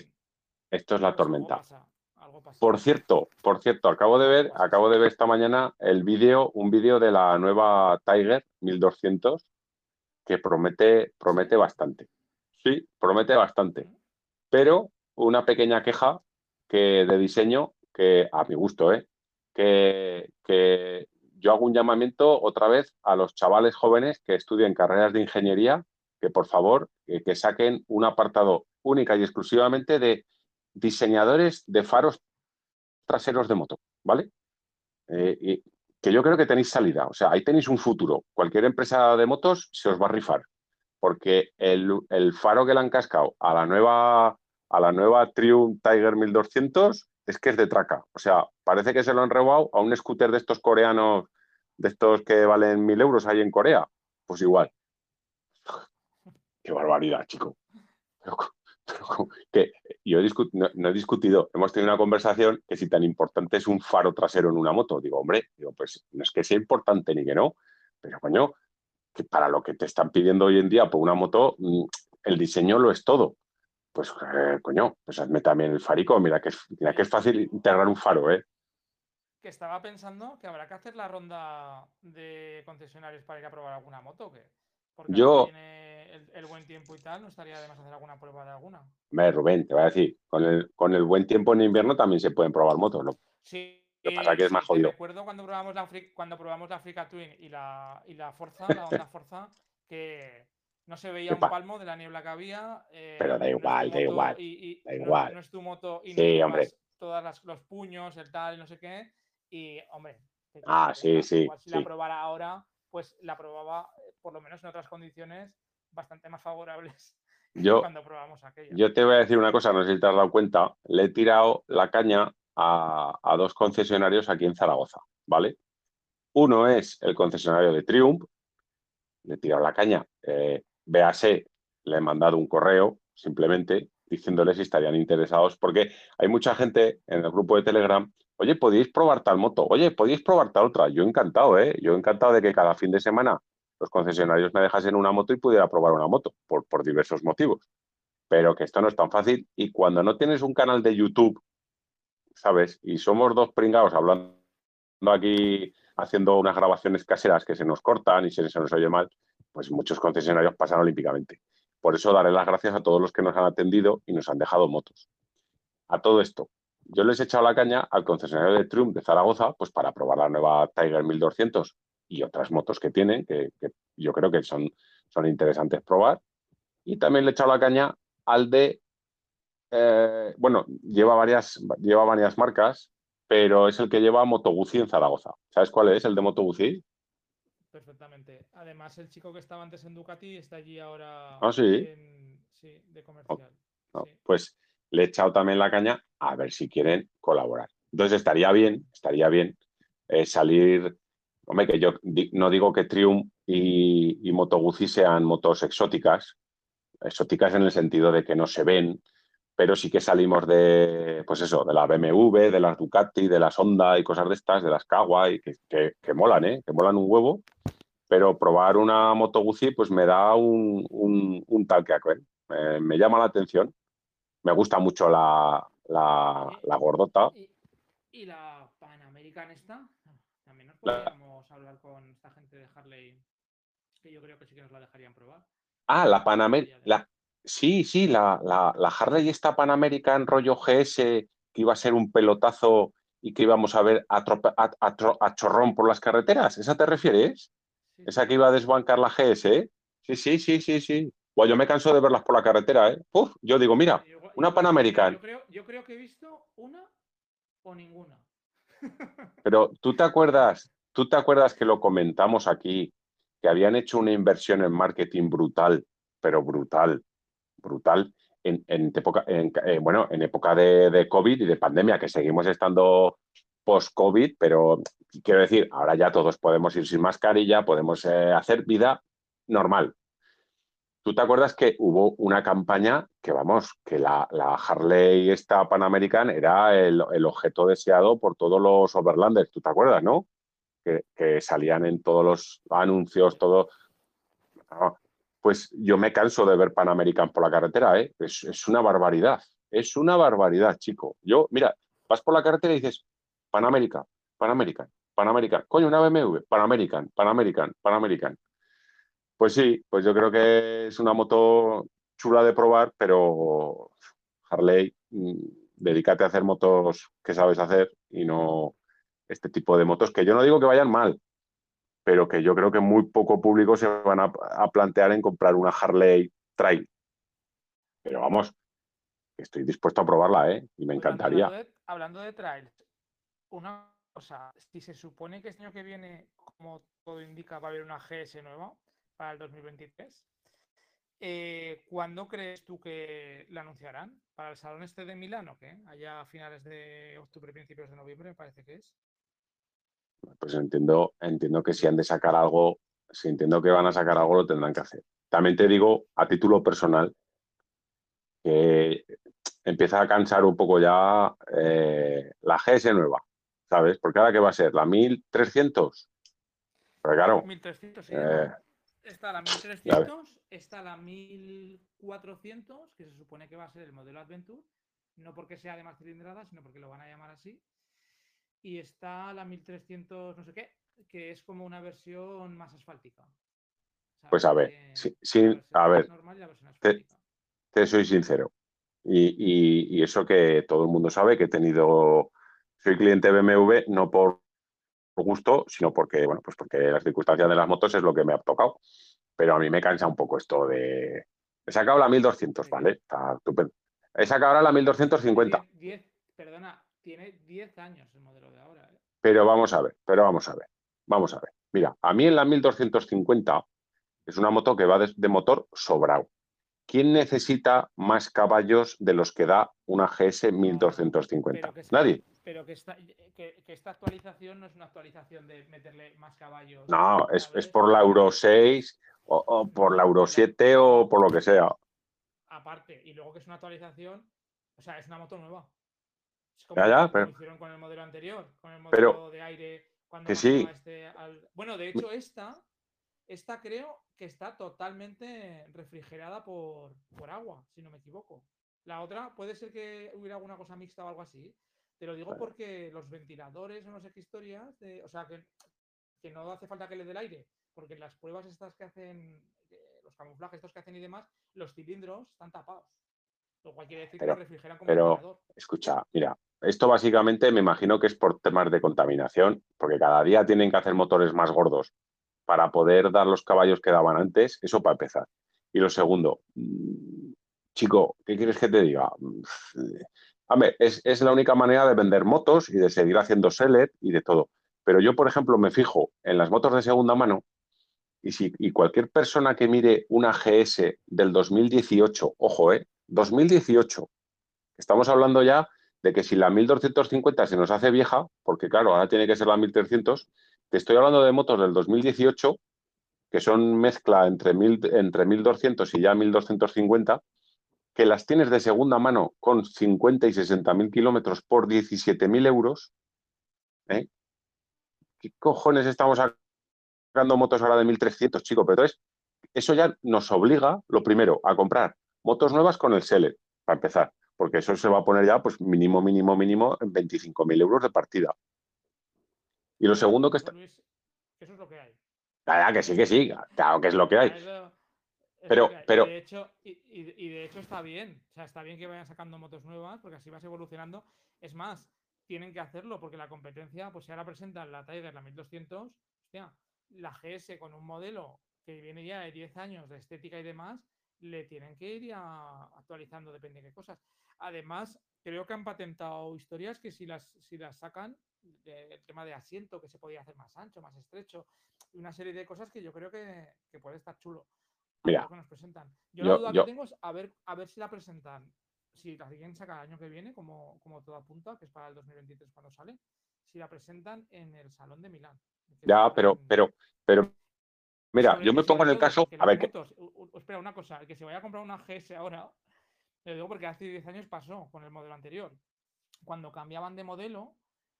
esto es la tormenta. Por cierto, por cierto, acabo de ver, acabo de ver esta mañana el vídeo, un vídeo de la nueva Tiger 1200 que promete, promete bastante. Sí, promete bastante. Pero una pequeña queja que de diseño que a mi gusto, ¿eh? que, que yo hago un llamamiento otra vez a los chavales jóvenes que estudien carreras de ingeniería, que por favor que saquen un apartado única y exclusivamente de diseñadores de faros traseros de moto, ¿vale? Eh, que yo creo que tenéis salida, o sea, ahí tenéis un futuro. Cualquier empresa de motos se os va a rifar, porque el, faro que le han cascado a la nueva, a la nueva Triumph Tiger 1200 es que es de traca. O sea, parece que se lo han robado a un scooter de estos coreanos, de estos que valen mil euros ahí en Corea. Pues igual. Qué barbaridad, chico que yo no, he discutido, hemos tenido una conversación que si tan importante es un faro trasero en una moto, digo, hombre, digo, pues no es que sea importante ni que no, pero coño, que para lo que te están pidiendo hoy en día por una moto, mm, el diseño lo es todo. Pues eh, coño, pues hazme también el farico, mira que, mira que es fácil integrar un faro, ¿eh? Que estaba pensando que habrá que hacer la ronda de concesionarios para ir a probar alguna moto, que porque yo el, buen tiempo y tal, ¿no estaría de más hacer alguna prueba de alguna? Rubén, te voy a decir, con el, con el buen tiempo en invierno también se pueden probar motos, ¿no? Sí. Lo que pasa es que es más jodido. Recuerdo cuando probamos la, cuando probamos la Africa Twin y la, y la Forza, la Honda Forza, que no se veía un palmo de la niebla que había. Eh, Pero da igual, da igual. Y, da igual. No, es tu moto y sí, hombre. todos los puños, el tal no sé qué. Y, hombre. Ah, sí, sí. si la probara ahora, pues la probaba, por lo menos en otras condiciones, bastante más favorables yo, cuando probamos aquello. Yo te voy a decir una cosa, no sé si te has dado cuenta, le he tirado la caña a, dos concesionarios aquí en Zaragoza, ¿vale? Uno es el concesionario de Triumph, le he tirado la caña, eh, véase, le he mandado un correo simplemente diciéndole si estarían interesados, porque hay mucha gente en el grupo de Telegram, oye, podéis probar tal moto, oye, podéis probar tal otra. Yo encantado, ¿eh? Yo encantado de que cada fin de semana los concesionarios me dejasen una moto y pudiera probar una moto, por, diversos motivos. Pero que esto no es tan fácil y cuando no tienes un canal de YouTube, ¿sabes? Y somos dos pringados hablando aquí, haciendo unas grabaciones caseras que se nos cortan y se, se nos oye mal, pues muchos concesionarios pasan olímpicamente. Por eso daré las gracias a todos los que nos han atendido y nos han dejado motos. A todo esto, yo les he echado la caña al concesionario de Triumph de Zaragoza, pues para probar la nueva Tiger 1200 y otras motos que tienen, que, yo creo que son, son interesantes probar. Y también le he echado la caña al de, eh, bueno, lleva varias, lleva varias marcas, pero es el que lleva Moto en Zaragoza. ¿Sabes cuál es el de Moto Perfectamente. Además, el chico que estaba antes en Ducati está allí ahora ¿Ah, sí? de comercial. Pues le he echado también la caña a ver si quieren colaborar. Entonces estaría bien, estaría bien eh, salir Hombre, que yo no digo que Triumph y, y Moto Guzzi sean motos exóticas, exóticas en el sentido de que no se ven, pero sí que salimos de, pues eso, de la BMW, de las Ducati, de las Honda y cosas de estas, de las Kawa, y que, que, molan, ¿eh? Que molan un huevo, pero probar una Moto Guzzi pues me da un, un, tal que aquel. me llama la atención. Me gusta mucho la, la, gordota. ¿Y, la Panamerican esta? También nos hablar con esta gente de Harley, que yo creo que sí que nos la dejarían probar. Ah, la Panamerican. Sí, sí, la, la, la Harley esta Panamerican rollo GS que iba a ser un pelotazo y que íbamos a ver a, a, chorrón por las carreteras. ¿Esa te refieres? Esa que iba a desbancar la GS, ¿eh? Sí, sí, sí, sí, sí. yo me canso de verlas por la carretera, ¿eh? Uf, yo digo, mira, una Panamerican. Yo creo, que he visto una o ninguna. Pero tú te acuerdas, tú te acuerdas que lo comentamos aquí, que habían hecho una inversión en marketing brutal, pero brutal, brutal, en, época, eh, bueno, en época de, de, COVID y de pandemia, que seguimos estando post-COVID, pero quiero decir, ahora ya todos podemos ir sin mascarilla, podemos eh, hacer vida normal. ¿Tú te acuerdas que hubo una campaña que, vamos, que la, Harley esta Pan era el, objeto deseado por todos los overlanders? ¿Tú te acuerdas, no? Que, salían en todos los anuncios, todo. Ah, pues yo me canso de ver Pan por la carretera, ¿eh? Es, es, una barbaridad. Es una barbaridad, chico. Yo, mira, vas por la carretera y dices, Pan American, Pan American, Pan American. Coño, una BMW, American, Pan American, Pan American. Pues sí, pues yo creo que es una moto chula de probar, pero Harley, mm, dedícate a hacer motos que sabes hacer y no este tipo de motos que yo no digo que vayan mal, pero que yo creo que muy poco público se van a, plantear en comprar una Harley Trail. Pero vamos, estoy dispuesto a probarla, ¿eh? Y me encantaría. Hablando de, trail, una cosa, si se supone que este año que viene, como todo indica, va a haber una GS nueva, para el 2023. Eh, ¿Cuándo crees tú que la anunciarán? ¿Para el salón este de Milán o qué? Allá a finales de octubre, principios de noviembre, me parece que es. Pues entiendo, entiendo que si han de sacar algo, si entiendo que van a sacar algo, lo tendrán que hacer. También te digo, a título personal, que empieza a cansar un poco ya eh, la GS nueva, ¿sabes? Porque ahora que va a ser la 1300. Pero claro, 1300, sí. Eh, Está la 1300, está la 1400, que se supone que va a ser el modelo Adventure, no porque sea de más cilindrada, sino porque lo van a llamar así. Y está la 1300, no sé qué, que es como una versión más asfáltica. pues a ver, a ver, te, soy sincero. Y, y, eso que todo el mundo sabe que he tenido, soy cliente BMW no por gusto, sino porque, bueno, pues porque las circunstancias de las motos es lo que me ha tocado. Pero a mí me cansa un poco esto de... He sacado la 1200, ¿vale? Está estupendo. He sacado ahora la 1250. perdona, tiene 10 años el modelo de ahora. ¿eh? Pero vamos a ver, pero vamos a ver. Vamos a ver. Mira, a mí en la 1250 es una moto que va de, motor sobrado. ¿Quién necesita más caballos de los que da una GS 1250? Nadie pero que esta, que, esta actualización no es una actualización de meterle más caballos. No, es, por la Euro 6 o, por la Euro 7 o por lo que sea. Aparte, y luego que es una actualización, o sea, es una moto nueva. Es como ya, pero, hicieron con el modelo anterior, con el modelo de aire. Cuando que sí. Este bueno, de hecho, esta, esta creo que está totalmente refrigerada por, por agua, si no me equivoco. La otra puede ser que hubiera alguna cosa mixta o algo así. Te lo digo porque los ventiladores o no sé qué historias, o sea, que, que, no hace falta que le dé el aire, porque en las pruebas estas que hacen, los camuflajes estos que hacen y demás, los cilindros están tapados. Lo cual quiere decir que refrigeran como Pero, escucha, mira, esto básicamente me imagino que es por temas de contaminación, porque cada día tienen que hacer motores más gordos para poder dar los caballos que daban antes, eso para empezar. Y lo segundo, mm, chico, ¿qué quieres que te diga? es, la única manera de vender motos y de seguir haciendo seller y de todo. Pero yo, por ejemplo, me fijo en las motos de segunda mano y, si, cualquier persona que mire una GS del 2018, ojo, ¿eh? 2018, estamos hablando ya de que si la 1250 se nos hace vieja, porque claro, ahora tiene que ser la 1300, te estoy hablando de motos del 2018, que son mezcla entre, entre 1200 y ya 1250, que las tienes de segunda mano con 50 y 60 mil kilómetros por 17 mil euros, ¿eh? ¿qué cojones estamos sacando motos ahora de 1300, chico, pero entonces eso ya nos obliga, lo primero, a comprar motos nuevas con el seller, para empezar, porque eso se va a poner ya, pues mínimo, mínimo, mínimo en 25.000 euros de partida. Y lo segundo que está... Luis, eso es lo que hay. Claro, que sí, que sí, claro que es lo que hay. Es Pero- lo que hay. pero- Y de, hecho, y, y- y de hecho está bien. O sea, está bien que vayan sacando motos nuevas porque así vas evolucionando. Es más, tienen que hacerlo porque la competencia, pues si ahora presentan la Tiger, la 1200, hostia, la GS con un modelo que viene ya de 10 años de estética y demás, le tienen que ir ya actualizando, depende de qué cosas. Además, creo que han patentado historias que si las, si las sacan, de- el tema de asiento, que se podía hacer más ancho, más estrecho, y una serie de cosas que yo creo que, que puede estar chulo. a Mira, que nos presentan. Yo, yo- la duda yo- que tengo es a ver, a ver si la presentan, si la quieren sacar el año que viene, como, como todo apunta, que es para el 2023 cuando sale, si la presentan en el Salón de Milán. Ya, pero, en- pero, pero, mira, yo me pongo en el caso, a ver, que, espera, una cosa, el que se vaya a comprar una GS ahora, lo digo porque hace 10 años pasó con el modelo anterior. Cuando cambiaban de modelo,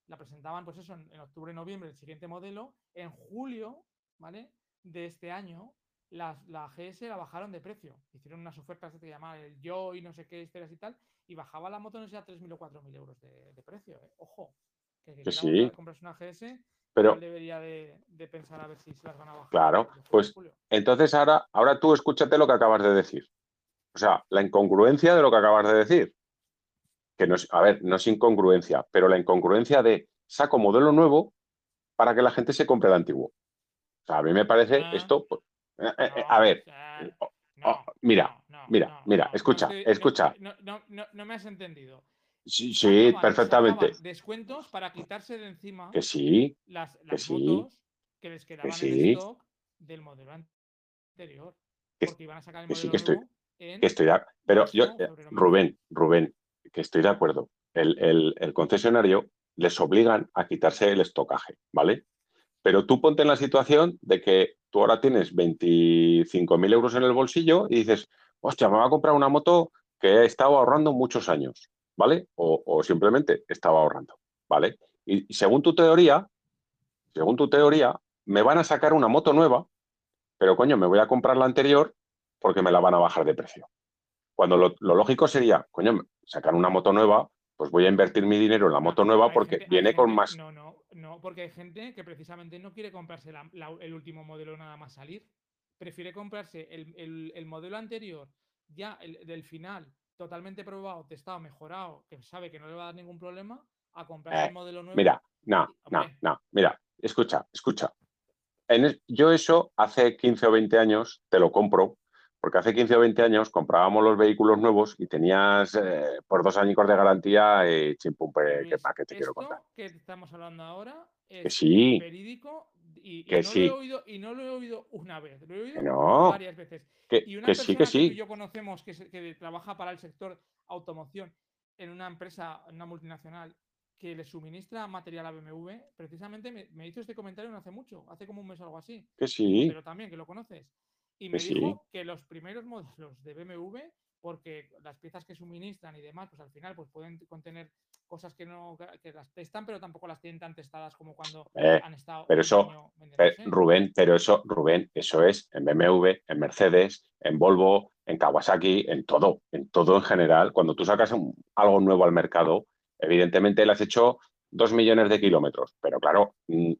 la presentaban, pues eso, en, en octubre, noviembre, el siguiente modelo. En julio, ¿vale? De este año, las, la GS la bajaron de precio. Hicieron unas ofertas que llamaban el Yo y no sé qué historias y tal, y bajaba la moto, no sé, a 3.000 o 4.000 euros de, de precio. ¿eh? Ojo, que, que sí. comprarse una GS, pero, igual debería de, de pensar a ver si se las van a bajar. Claro, pues, entonces ahora, ahora tú escúchate lo que acabas de decir. O sea, la incongruencia de lo que acabas de decir. Que no es, a ver, no es incongruencia, pero la incongruencia de saco modelo nuevo para que la gente se compre el antiguo. O sea, a mí me parece Ah. esto. pues, eh, eh, eh, a ver, no, oh, mira, no, mira, mira, escucha, escucha. no, no me has entendido. Sí, sí, Sacaban- perfectamente. descuentos para quitarse de encima Que sí, las, las sí, motos que les quedaban en sí. stock del modelo anterior. Que- Porque iban a sacar el que sí, modelo que estoy- nuevo en que estoy Pero yo, eh. Rubén, Rubén, que estoy de acuerdo. El, el- el concesionario les obligan a quitarse el estocaje, ¿vale? Pero tú ponte en la situación de que tú ahora tienes 25.000 euros en el bolsillo y dices, hostia, me voy a comprar una moto que he estado ahorrando muchos años, ¿vale? O, o simplemente estaba ahorrando, ¿vale? Y, y según tu teoría, según tu teoría, me van a sacar una moto nueva, pero coño, me voy a comprar la anterior porque me la van a bajar de precio. Cuando lo, lo lógico sería, coño, sacar una moto nueva, pues voy a invertir mi dinero en la moto nueva porque viene con más. No, no, no, porque hay gente que precisamente no quiere comprarse la- la- el último modelo nada más salir. Prefiere comprarse el, el- el modelo anterior, ya el, del final, totalmente probado, testado, mejorado, que sabe que no le va a dar ningún problema, a comprarse Eh, el modelo nuevo. Mira, no, no, no, mira, escucha, escucha. En es- yo eso hace 15 o 20 años te lo compro, porque hace 15 o 20 años comprábamos los vehículos nuevos y tenías eh, por dos años de garantía y chimpum, pues, ¿qué Luis, más que te quiero contar? que estamos hablando ahora Que es sí, verídico y, y que no sí. lo he oído, y no lo he oído una vez, lo he oído no, varias veces. que, Y una que persona que yo conocemos que, se- que trabaja para el sector automoción en una empresa, en una multinacional, que le suministra material a BMW, precisamente me, me hizo este comentario no hace mucho, hace como un mes o algo así. Que sí, pero también que lo conoces. Y me dijo que los primeros modelos de BMW, porque las piezas que suministran y demás, pues al final pues pueden contener cosas que no que las testan, pero tampoco las tienen tan testadas como cuando Eh, han estado pero eso, Eh. Rubén, pero eso, Rubén, eso es en BMW, en Mercedes, en Volvo, en Kawasaki, en todo, en todo en general. Cuando tú sacas un- algo nuevo al mercado, evidentemente le has hecho dos millones de kilómetros, pero claro, mm,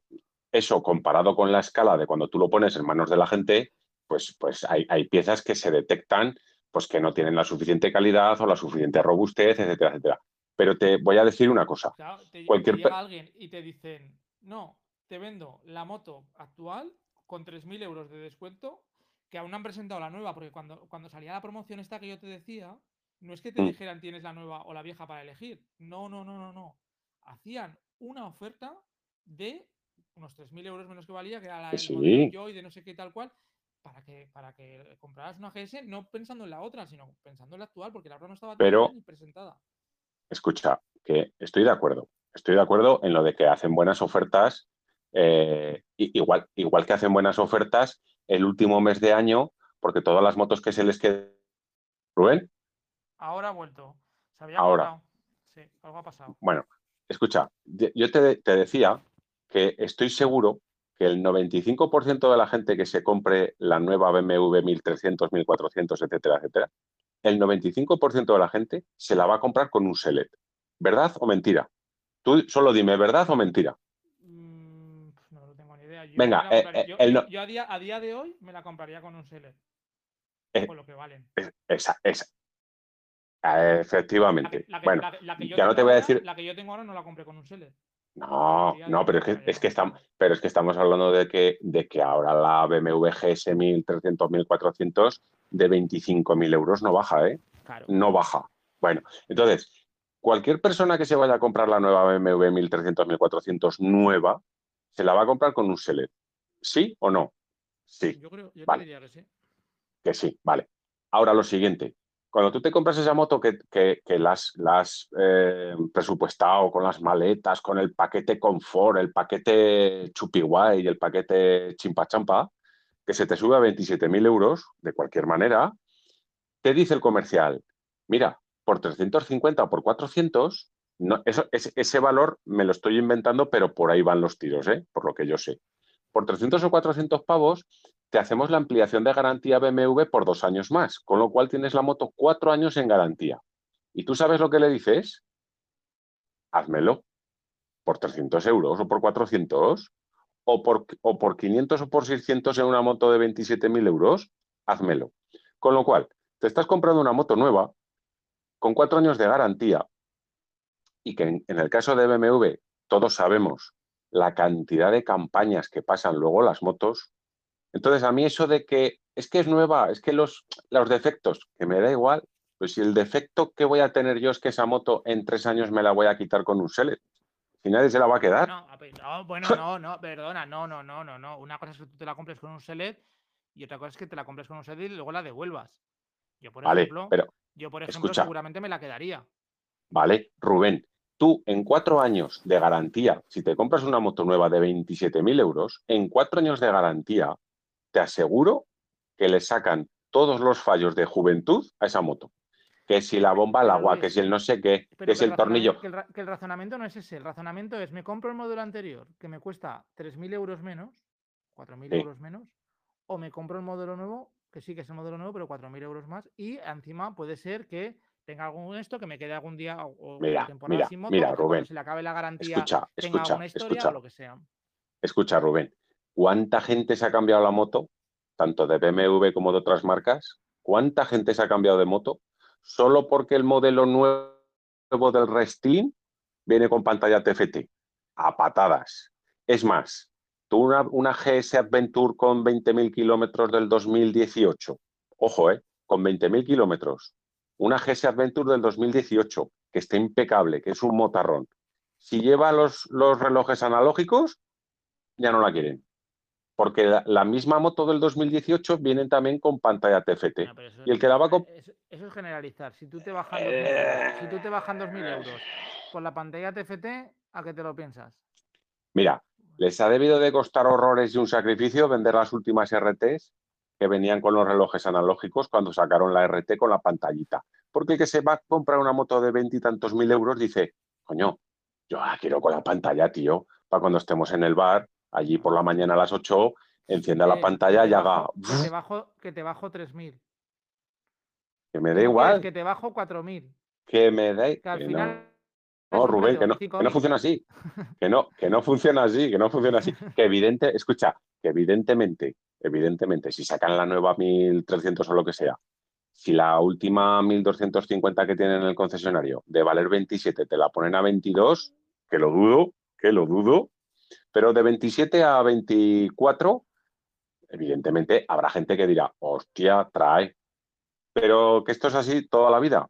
eso comparado con la escala de cuando tú lo pones en manos de la gente, pues, pues hay, hay piezas que se detectan pues que no tienen la suficiente calidad o la suficiente robustez, etcétera, etcétera. Pero te voy a decir una cosa. Claro, te, te Cualquier llega alguien y te dicen, no, te vendo la moto actual con 3.000 euros de descuento, que aún no han presentado la nueva, porque cuando, cuando salía la promoción esta que yo te decía, no es que te Mm. dijeran tienes la nueva o la vieja para elegir. No, no, no, no, no. Hacían una oferta de unos 3.000 euros menos que valía, que era la, modelo sí. Joy de no sé qué tal cual, para que, para que compraras una GS no pensando en la otra, sino pensando en la actual, porque la otra no estaba Pero- todavía ni presentada. Escucha, que estoy de acuerdo. Estoy de acuerdo en lo de que hacen buenas ofertas, eh, igual, igual que hacen buenas ofertas el último mes de año, porque todas las motos que se les quedan. Rubén, Ahora ha vuelto. Se había Ahora. Sí, algo ha pasado. bueno, escucha, yo te, te decía que estoy seguro que el 95% de la gente que se compre la nueva BMW 1300, 1400, etcétera, etcétera, el 95% de la gente se la va a comprar con un Select. ¿Verdad o mentira? Tú solo dime, ¿verdad o mentira? Mm, no lo tengo ni idea. Yo Venga, eh, yo, eh, el yo- no- yo a, día, a día de hoy me la compraría con un Select. Eh, Por lo que valen. Es- Esa, esa. Ah, La Efectivamente. que, la que- bueno, la que- la que yo ya no tengo te voy a ahora- decir. La que yo tengo ahora no la compré con un Select. No, no, pero es que, es que estamos, pero es que estamos hablando de que, de que ahora la BMW GS 1300, 1400 de 25.000 euros no baja, ¿eh? Claro. No baja. Bueno, entonces, cualquier persona que se vaya a comprar la nueva BMW 1300, 1400 nueva, se la va a comprar con un Select. ¿Sí o no? Sí. Yo creo, yo te Vale. diría que sí. Que sí, vale. Ahora lo siguiente. Cuando tú te compras esa moto que, que, la has, la has, eh, presupuestado con las maletas, con el paquete confort, el paquete chupiguay y el paquete chimpachampa, que se te sube a 27.000 euros, de cualquier manera, te dice el comercial, mira, por 350 o por 400, no, ese valor me lo estoy inventando, pero por ahí van los tiros, ¿eh? por lo que yo sé. Por 300 o 400 pavos te hacemos la ampliación de garantía BMW por dos años más, con lo cual tienes la moto cuatro años en garantía. ¿Y tú sabes lo que le dices? Házmelo por 300 euros o por 400 o por, o por 500 o por 600 en una moto de 27.000 euros, házmelo. Con lo cual, te estás comprando una moto nueva con cuatro años de garantía y que en, en el caso de BMW todos sabemos la cantidad de campañas que pasan luego las motos. Entonces, a mí eso de que es que es nueva, es que los, los defectos, que me da igual, pues si el defecto que voy a tener yo es que esa moto en tres años me la voy a quitar con un Select, si nadie se la va a quedar. No, bueno, no, no, perdona, no, no, no, no, no. Una cosa es que tú te la compres con un Select y otra cosa es que te la compres con un Select y luego la devuelvas. Yo, por Vale, ejemplo, pero yo, por ejemplo, escucha. seguramente me la quedaría. Vale, Rubén, tú en cuatro años de garantía, si te compras una moto nueva de 27.000 euros, en cuatro años de garantía, te aseguro que le sacan todos los fallos de juventud a esa moto. Que si la bomba al agua, que si el no sé qué, que si el tornillo. Que el, ra- que el razonamiento no es ese. El razonamiento es: me compro el modelo anterior, que me cuesta 3.000 euros menos, 4.000 Sí. euros menos, o me compro el modelo nuevo, que sí que es el modelo nuevo, pero 4.000 euros más, y encima puede ser que tenga algún esto, que me quede algún día o, Mira, temporada mira, sin moto, mira, Rubén, se le acabe la garantía Escucha, tenga escucha, alguna historia escucha. o lo que sea. Escucha, Rubén, ¿cuánta gente se ha cambiado la moto, tanto de BMW como de otras marcas? ¿Cuánta gente se ha cambiado de moto solo porque el modelo nuevo del Restlin viene con pantalla TFT? A patadas. Es más, tú una, una GS Adventure con 20.000 kilómetros del 2018, ojo, ¿eh? Con 20.000 kilómetros, una GS Adventure del 2018, que está impecable, que es un motarrón. Si lleva los, los relojes analógicos, ya no la quieren. Porque la, la misma moto del 2018 viene también con pantalla TFT. Eso, Y el que la va a comp- eso, eso es generalizar. Si tú te bajan 2.000 Eh. euros, si tú te bajan 2.000 euros con la pantalla TFT, ¿a qué te lo piensas? Mira, les ha debido de costar horrores y un sacrificio vender las últimas RTs que venían con los relojes analógicos cuando sacaron la RT con la pantallita. Porque el que se va a comprar una moto de veintitantos mil euros dice, coño, yo la quiero con la pantalla, tío, para cuando estemos en el bar, allí por la mañana a las 8, encienda la pantalla y haga, Que te bajo, que te bajo 3.000. que me ¿Qué da igual? Que te bajo 4.000. que me da Que al que final... no. Rubén, que no, que 5.000. no funciona así. Que no, que no funciona así, que no funciona así. Que evidente, escucha, que evidentemente, evidentemente, si sacan la nueva 1300 o lo que sea, si la última 1250 que tienen en el concesionario de valer 27 te la ponen a 22, que lo dudo, que lo dudo, pero de 27 a 24, evidentemente habrá gente que dirá, hostia, trae. Pero que esto es así toda la vida.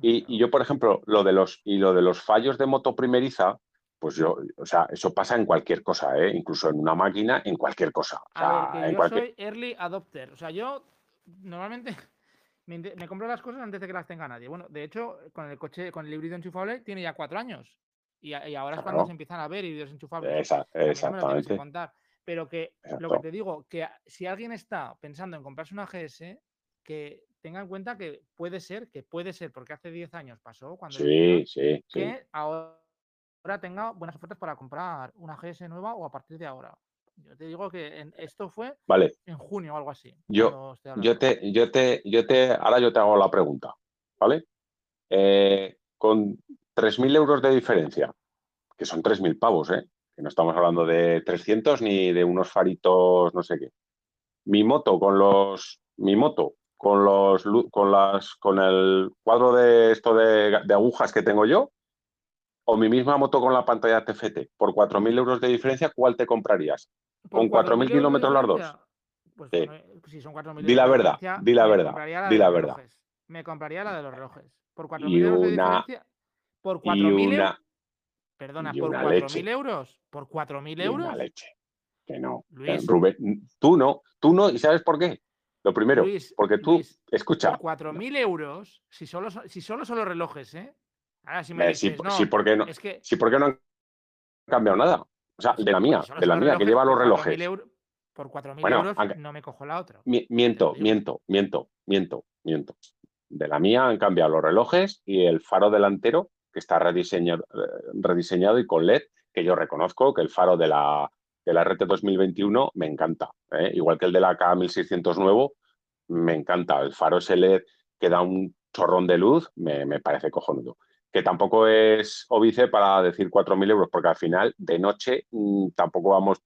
Y, y yo, por ejemplo, lo de los y lo de los fallos de moto primeriza, pues yo, o sea, eso pasa en cualquier cosa, ¿eh? incluso en una máquina, en cualquier cosa. O A sea, ver, que en yo cualquier. soy early adopter. O sea, yo normalmente me, me compro las cosas antes de que las tenga nadie. Bueno, de hecho, con el coche, con el híbrido enchufable, tiene ya cuatro años. Y, y ahora es cuando Claro. se empiezan a ver híbridos enchufables. Esa- me lo exactamente. contar. Pero que lo que te digo, que si alguien está pensando en comprarse una GS, que tenga en cuenta que puede ser, que puede ser, porque hace 10 años pasó, cuando Sí, sí, sí. que ahora tenga buenas ofertas para comprar una GS nueva o a partir de ahora. Yo te digo que esto fue vale. en junio o algo así. Yo, yo, te, yo, te, yo te, ahora yo te hago la pregunta, ¿vale? Eh, con 3.000 euros de diferencia, que son 3.000 pavos, ¿eh? que no estamos hablando de 300 ni de unos faritos, no sé qué. Mi moto con los, mi moto con los, con las, con el cuadro de esto de, agujas que tengo yo, o mi misma moto con la pantalla TFT, por 4.000 euros de diferencia, ¿cuál te comprarías? ¿Con 4.000 kilómetros las dos? Pues sí. si son 4.000 Di la verdad, di la verdad, di la verdad. Me compraría la de los relojes. Por 4.000 euros de diferencia. Por 4.000 euros. Perdona, por 4.000 euros. Por 4.000 euros. Una leche. Que no. Luis. Rubén, tú no, tú no. ¿Y sabes por qué? Lo primero, porque tú, escucha. Por 4.000 euros, si solo, si solo son los relojes, ¿eh? Ahora si me dices, sí, no, sí, porque no, es que... sí, porque no han cambiado nada. O sea, de la mía, de la mía, que lleva los relojes. por 4.000 euros no me cojo la otra. Miento, miento, miento, miento, miento. De la mía han cambiado los relojes y el faro delantero que está rediseñado, rediseñado y con LED, que yo reconozco que el faro de la, de la RT 2021 me encanta. ¿eh? Igual que el de la K1600 nuevo, me encanta. El faro ese LED que da un chorrón de luz, me, me parece cojonudo. Que tampoco es óbice para decir 4.000 euros, porque al final, de noche, mm, tampoco vamos,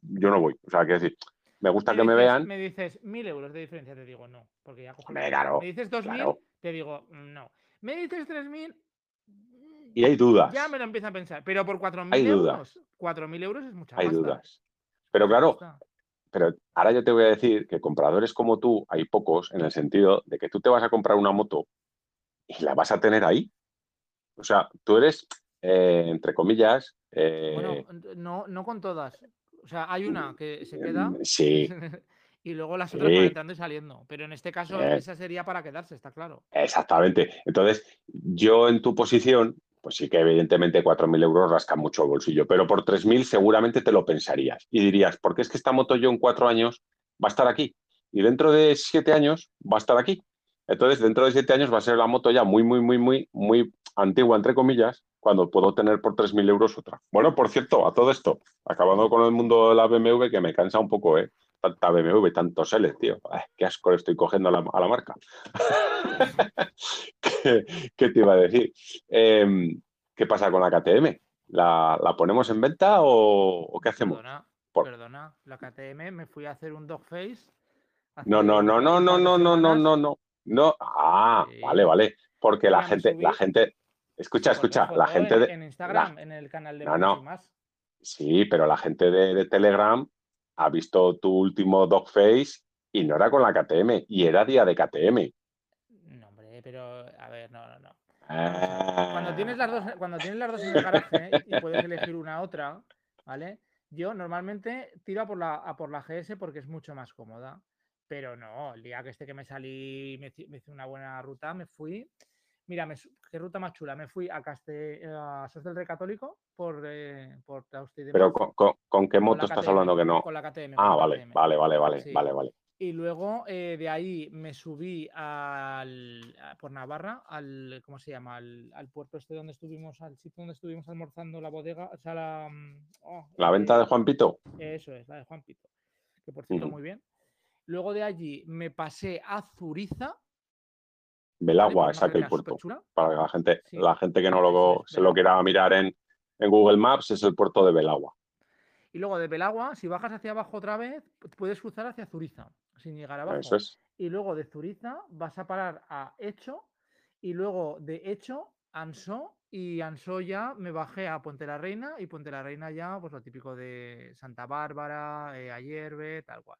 yo no voy. O sea, que decir, me gusta que me vean. Me dices 1.000 euros de diferencia, te digo no, porque ya Me, claro, me dices 2.000, te digo no. Me dices 3.000, y hay dudas. Ya me lo empiezo a pensar. Pero por 4.000 euros. 4.000 euros es mucha Hay dudas. Pero claro, pero ahora yo te voy a decir que compradores como tú hay pocos en el sentido de que tú te vas a comprar una moto y la vas a tener ahí. O sea, tú eres, eh, entre comillas. bueno, eh, no, no con todas. O sea, hay una que se queda. Sí. y luego las otras van entrando y saliendo. Pero en este caso, eh. esa sería para quedarse, está claro. Exactamente. Entonces, yo en tu posición, pues sí que evidentemente 4.000 euros rascan mucho el bolsillo, pero por 3.000 seguramente te lo pensarías y dirías, ¿por qué es que esta moto yo en cuatro años va a estar aquí? Y dentro de siete años va a estar aquí. Entonces, dentro de siete años va a ser la moto ya muy, muy, muy, muy, muy antigua, entre comillas, cuando puedo tener por 3.000 euros otra. Bueno, por cierto, a todo esto, acabando con el mundo de la BMW, que me cansa un poco, ¿eh? Tanta BMW, tantos L, tío. qué asco le estoy cogiendo a la, marca. ¿Qué, te iba a decir? Em, ¿Qué pasa con la KTM? ¿La, ponemos en venta o, qué hacemos? Perdona, la KTM me fui a hacer un dog face. No, no, no, no, no, no, no, no, no, no. No, ah, vale, vale. Porque la gente, la gente, escucha, escucha, la gente de. En Instagram, en el canal de no, no. Sí, pero la gente de Telegram ha visto tu último Dogface y no era con la KTM, y era día de KTM. No, hombre, pero a ver, no, no, no. Cuando, tienes las dos, cuando tienes las dos en el garaje y puedes elegir una otra, ¿vale? Yo normalmente tiro a por, la, a por la GS porque es mucho más cómoda. Pero no, el día que este que me salí, me, me hice una buena ruta, me fui Mira, qué ruta más chula. Me fui a Caste, a Sos del Rey Católico por, eh, por Pero con, qué moto estás hablando que no? Con la KTM. Ah, vale, vale, vale, vale, vale, vale. Y luego eh, de ahí me subí al, por Navarra, al, ¿cómo se llama? Al, puerto este donde estuvimos, al sitio donde estuvimos almorzando la bodega, o sea, la... Mm, oh, ¿La venta de Juan Pito? Eso es, la de Juan Pito. Que por cierto, muy bien. Luego de allí me pasé a Zuriza, Belagua, es aquel puerto. Para la gente, la gente que no lo, se lo quiera mirar en, en, Google Maps, es el puerto de Belagua. Y luego de Belagua, si bajas hacia abajo otra vez, puedes cruzar hacia Zuriza, sin llegar abajo. Eso es. Y luego de Zuriza vas a parar a Hecho, y luego de Hecho, Ansó, y Ansó ya me bajé a Puente la Reina, y Puente la Reina ya, pues lo típico de Santa Bárbara, eh, Ayerbe, tal cual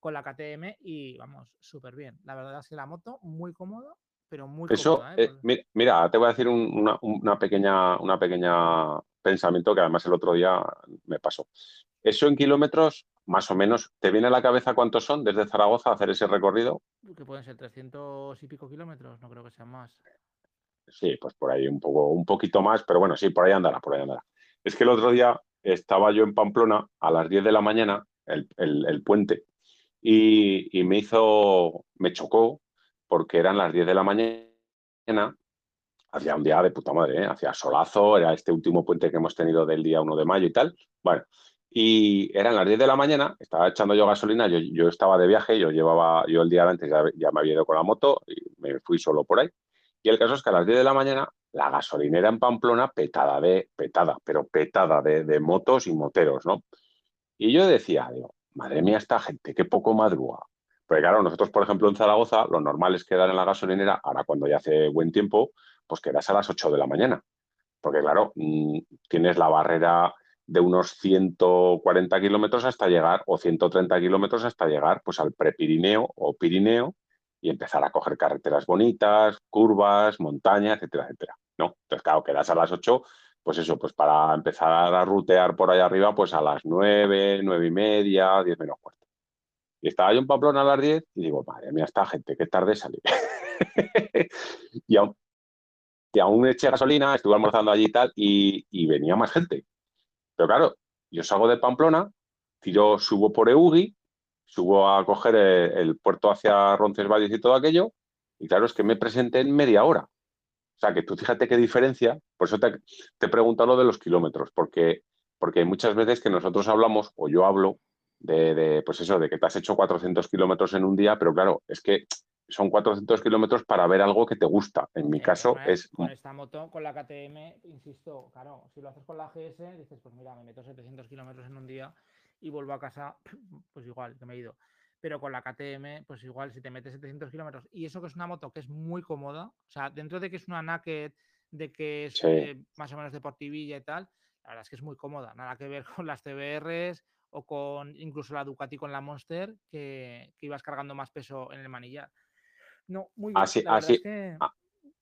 con la KTM y vamos, súper bien. La verdad es que la moto muy cómoda, pero muy Eso, cómoda. ¿eh? Eh, mira, te voy a decir una, pequeña, una pequeña pensamiento que además el otro día me pasó. Eso en kilómetros, más o menos, ¿te viene a la cabeza cuántos son desde Zaragoza a hacer ese recorrido? Que pueden ser 300 y pico kilómetros, no creo que sean más. Sí, pues por ahí un poco, un poquito más, pero bueno, sí, por ahí andará, por ahí andará. Es que el otro día estaba yo en Pamplona a las 10 de la mañana, el puente, y, me hizo, me chocó porque eran las 10 de la mañana, hacía un día de puta madre, ¿eh? hacía solazo, era este último puente que hemos tenido del día 1 de mayo y tal. Bueno, Y eran las 10 de la mañana, estaba echando yo gasolina, yo, yo estaba de viaje, yo llevaba, yo el día antes ya, me había ido con la moto y me fui solo por ahí. Y el caso es que a las 10 de la mañana la gasolinera en Pamplona petada de, petada, pero petada de, de motos y moteros, ¿no? Y yo decía, digo, madre mía, esta gente, qué poco madruga. Porque claro, nosotros, por ejemplo, en Zaragoza, lo normal es quedar en la gasolinera, ahora cuando ya hace buen tiempo, pues quedas a las 8 de la mañana. Porque claro, mm, tienes la barrera de unos 140 kilómetros hasta llegar, o 130 kilómetros hasta llegar pues al prepirineo o Pirineo y empezar a coger carreteras bonitas, curvas, montañas, etcétera, etcétera. ¿no? Entonces, claro, quedas a las 8, pues eso, pues para empezar a rutear por allá arriba, pues a las 9, 9 y media, 10 menos cuarto. Y estaba yo en Pamplona a las 10 y digo, madre mía, esta gente, qué tarde salí. y, aún, y eché gasolina, estuve almorzando allí y tal, y, venía más gente. Pero claro, yo salgo de Pamplona, tiro, subo por Eugui, subo a coger el, puerto hacia Roncesvalles y todo aquello, y claro, es que me presenté en media hora. O sea, que tú fíjate qué diferencia, por eso te, te he preguntado lo de los kilómetros, porque, porque hay muchas veces que nosotros hablamos, o yo hablo, de, de, pues eso, de que te has hecho 400 kilómetros en un día, pero claro, es que son 400 kilómetros para ver algo que te gusta. En mi caso es... Con esta moto, con la KTM, insisto, claro, si lo haces con la GS, dices, pues mira, me meto 700 kilómetros en un día y vuelvo a casa, pues igual, que me he ido. Pero con la KTM, pues igual, si te metes 700 kilómetros, y eso que es una moto que es muy cómoda, o sea, dentro de que es una naked, de que es Sí. eh, más o menos deportivilla y tal, la verdad es que es muy cómoda, nada que ver con las CBRs o con incluso la Ducati con la Monster, que, que ibas cargando más peso en el manillar. No, muy bien. Así, así, es que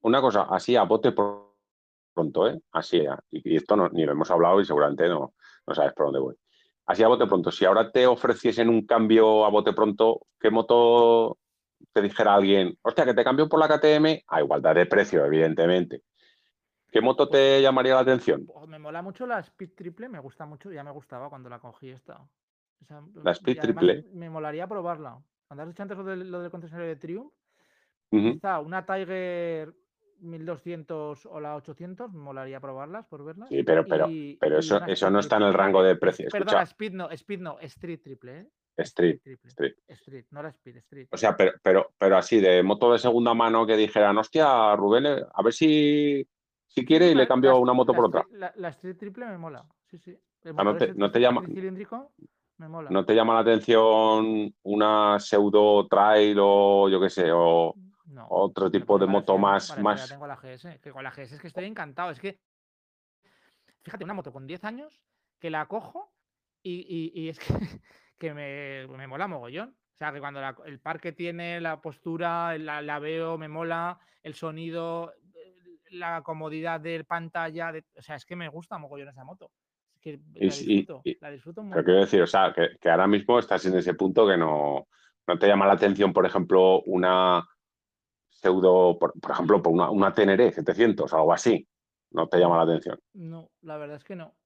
una cosa, así a bote pronto, ¿eh? Así, y, y esto no, ni lo hemos hablado y seguramente no, no sabes por dónde voy. Así a bote pronto, si ahora te ofreciesen un cambio a bote pronto, ¿qué moto te dijera alguien, hostia, que te cambio por la KTM? A igualdad de precio, evidentemente. ¿Qué moto te llamaría la atención? oh, me mola mucho la Speed Triple, me gusta mucho, ya me gustaba cuando la cogí esta. O sea, La Speed Triple. Me molaría probarla. Cuando has dicho antes lo del, lo del concesionario de Triumph, Ujú. quizá una Tiger 1200 o la 800, me molaría probarlas por verlas. Sí, pero, pero, y, pero eso, eso no está en el rango de precio. Perdona, Speed no, Speed no, Street Triple, ¿eh? Street, Triple. Street. Street, no la Speed, Street. O sea, pero, pero, pero así, de moto de segunda mano que dijeran, hostia, Rubén, eh, a ver si, si quiere y le cambio la- una moto la por otra. La, la Street Triple me mola, sí, sí. Ah, no te- no te llama- tricilíndrico me mola. ¿No te llama la atención una pseudo trail o yo qué sé, o No. otro tipo de moto más, para más... tengo la GS, que con la GS es que estoy encantado. Es que, fíjate, una moto con 10 años que la cojo y, y- y es que, que me, me mola mogollón. O sea, que cuando la- el parque tiene la postura, la, la veo, me mola, el sonido, eh, la comodidad de pantalla, de- o sea, es que me gusta mogollón esa moto. Es que Y la disfruto, la disfruto mucho. quiero decir, o sea, que, que ahora mismo estás en ese punto que no, no te llama la atención, por ejemplo, una pseudo, por, por ejemplo, por una, una Teneré 700 o algo así. No te llama la atención. No, la verdad es que no.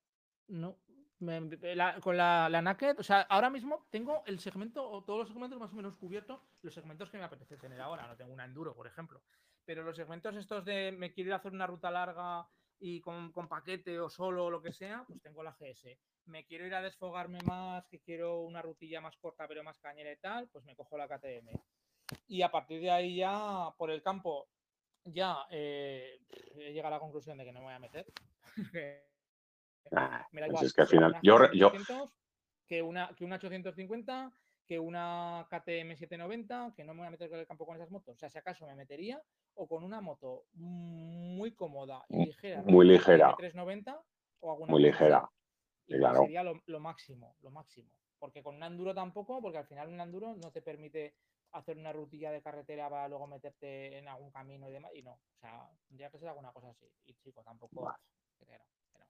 No. Con la, la Naked, o sea, ahora mismo tengo el segmento, o todos los segmentos más o menos cubiertos, los segmentos que me apetece tener ahora. No tengo una enduro, por ejemplo. Pero los segmentos estos de me quiero ir a hacer una ruta larga y con, con paquete o solo o lo que sea, pues tengo la GS. Me quiero ir a desfogarme más, que quiero una rutilla más corta pero más cañera y tal, pues me cojo la KTM. Y a partir de ahí ya, por el campo, ya eh, he llegado a la conclusión de que no me voy a meter. Ah, me da pues igual es que al final, una yo, GS re- yo, 800 que una, que una 850, que una KTM 790, que no me voy a meter con el campo con esas motos. O sea, si acaso me metería o con una moto muy cómoda y Mu- ligera. muy ligera. KTM 390 o alguna muy ligera. y claro. sería lo, lo máximo, lo máximo. Porque con un enduro tampoco, porque al final un enduro no te permite hacer una rutilla de carretera para luego meterte en algún camino y demás. Y no, o sea, tendría que ser alguna cosa así. Y chico, tampoco. Vale. que no, que no.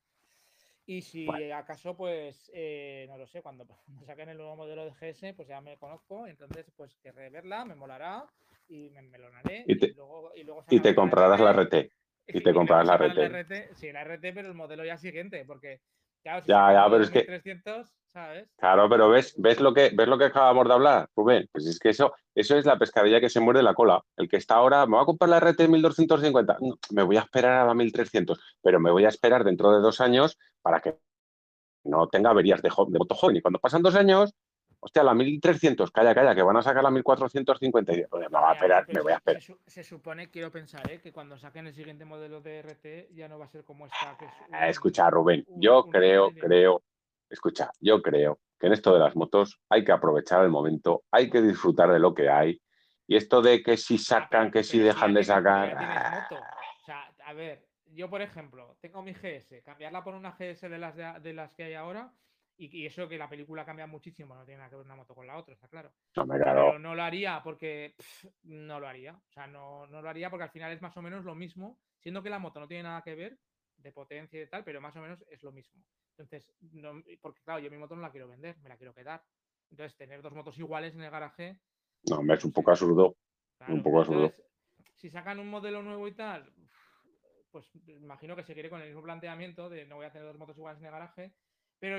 Y si Vale. acaso, pues, eh, no lo sé, cuando, cuando saquen el nuevo modelo de GS, pues ya me conozco, entonces, pues, querré verla, me molará y me melonaré. Y te- luego, y, luego Y te comprarás la RT, RT. y te comprarás la RT. RT. Sí, la RT, pero el modelo ya siguiente, porque, claro, si Ya, ya, pero es que- 2300, ¿sabes? Claro, pero ves, ves lo que ves lo que acabamos de hablar, Rubén. Pues es que eso, eso es la pescadilla que se muerde la cola. El que está ahora, me va a comprar la RT 1250. No, me voy a esperar a la 1300, pero me voy a esperar dentro de dos años para que no tenga averías de, de moto joven. Y cuando pasan dos años, hostia, la 1300, calla, calla, que van a sacar la 1450. me va a esperar, me voy a esperar. Se, supone, quiero pensar, ¿eh? que cuando saquen el siguiente modelo de RT ya no va a ser como esta. Que es escucha, Rubén, yo creo, creo, escucha, yo creo que en esto de las motos hay que aprovechar el momento, hay que disfrutar de lo que hay. Y esto de que si sacan, que si dejan de sacar. Ah. O sea, a ver, yo por ejemplo, tengo mi GS, cambiarla por una GS de las, de las que hay ahora y, eso que la película cambia muchísimo, no tiene nada que ver una moto con la otra, está claro. No, Pero no lo haría porque no lo haría. O sea, no, no, lo haría porque al final es más o menos lo mismo, siendo que la moto no tiene nada que ver de potencia y tal, pero más o menos es lo mismo. Entonces, no, porque claro, yo mi moto no la quiero vender, me la quiero quedar. Entonces, tener dos motos iguales en el garaje. No, me es un poco absurdo. un poco absurdo. si sacan un modelo nuevo y tal, pues imagino que se quiere con el mismo planteamiento de no voy a tener dos motos iguales en el garaje, pero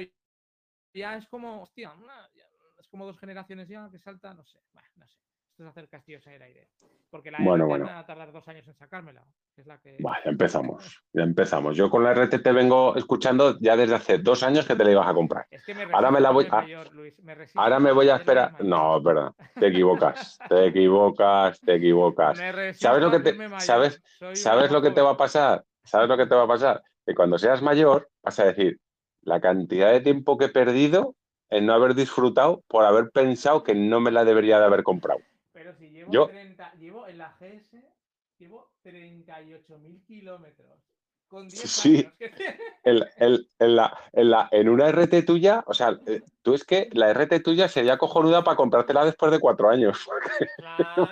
ya es como, hostia, es como dos generaciones ya que salta, no sé, no sé. Esto es hacer castillos en el aire. Porque la bueno, bueno. va a tardar dos años en sacármela. Es la que... ya empezamos, ya empezamos. Yo con la RT te vengo escuchando ya desde hace dos años que te la ibas a comprar. ahora me la voy a... ahora me voy a esperar. No, perdón, te equivocas, te equivocas, te equivocas. ¿Sabes lo que te, sabes, sabes lo que te va a pasar? ¿Sabes lo que te va a pasar? Que cuando seas mayor vas a decir, la cantidad de tiempo que he perdido en no haber disfrutado por haber pensado que no me la debería de haber comprado. Pero si llevo, Yo, 30, llevo en la GS, llevo 38.000 kilómetros. Con 10 sí, en, en, en, la, en, una RT tuya, o sea, eh, tú es que la RT tuya sería cojonuda para comprártela después de cuatro años. Claro.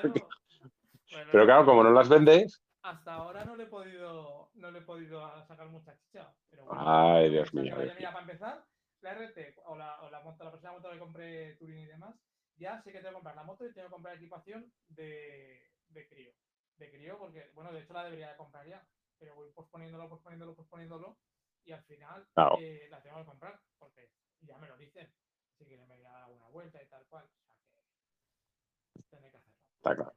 Pero claro, como no las vendes. Hasta ahora no le he podido, no le he podido sacar mucha chicha. Ay, Dios mío. para empezar, la RT o la, o la, moto, la próxima moto que compré Turing y demás, ya sé que tengo que comprar la moto y tengo que comprar equipación de, de crío. De crío, porque, bueno, de hecho la debería de comprar ya, pero voy posponiéndolo, posponiéndolo, posponiéndolo y al final eh, la tengo que comprar, porque ya me lo dicen. Si quieren me voy a dar una vuelta y tal cual. O sea que que hacerlo. Está claro.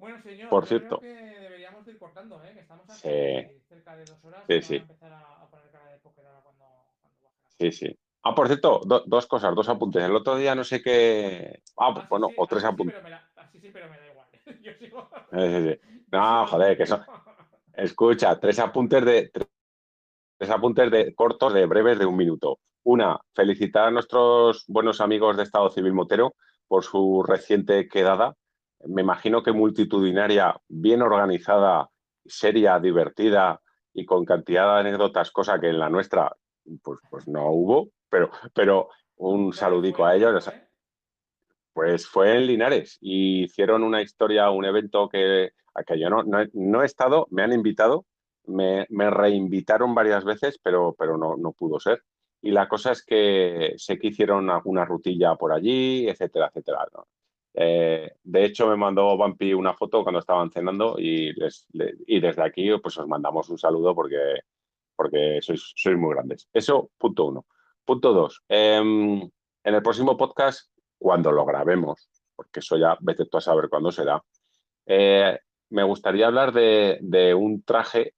Bueno, señor, por cierto. creo que deberíamos ir cortando, ¿eh? que estamos aquí sí. cerca de dos horas. Sí, sí. A empezar a, poner cara de ahora cuando, cuando Sí, sí. Ah, por cierto, dos cosas, dos apuntes. El otro día no sé qué. Ah, pues bueno, o tres apuntes. Sí, sí, pero me da igual. Yo sigo. Sí, sí, no, joder, que son. Escucha, tres apuntes de. Tres apuntes de cortos, de breves, de un minuto. Una, felicitar a nuestros buenos amigos de Estado Civil Motero por su reciente quedada me imagino que multitudinaria, bien organizada, seria, divertida y con cantidad de anécdotas, cosa que en la nuestra pues, pues no hubo, pero, pero un saludico a ellos. Pues fue en Linares y hicieron una historia, un evento que, a que yo no, no, he estado, me han invitado, me, reinvitaron varias veces, pero, pero no, no pudo ser. Y la cosa es que sé que hicieron alguna rutilla por allí, etcétera, etcétera. Eh, de hecho, me mandó Bumpy una foto cuando estaban cenando y, desde aquí pues os mandamos un saludo porque, porque sois, sois muy grandes. Eso, punto uno. Punto dos. Em, en el próximo podcast, cuando lo grabemos, porque eso ya vete tú a saber cuándo será, eh, me gustaría hablar de, de, un traje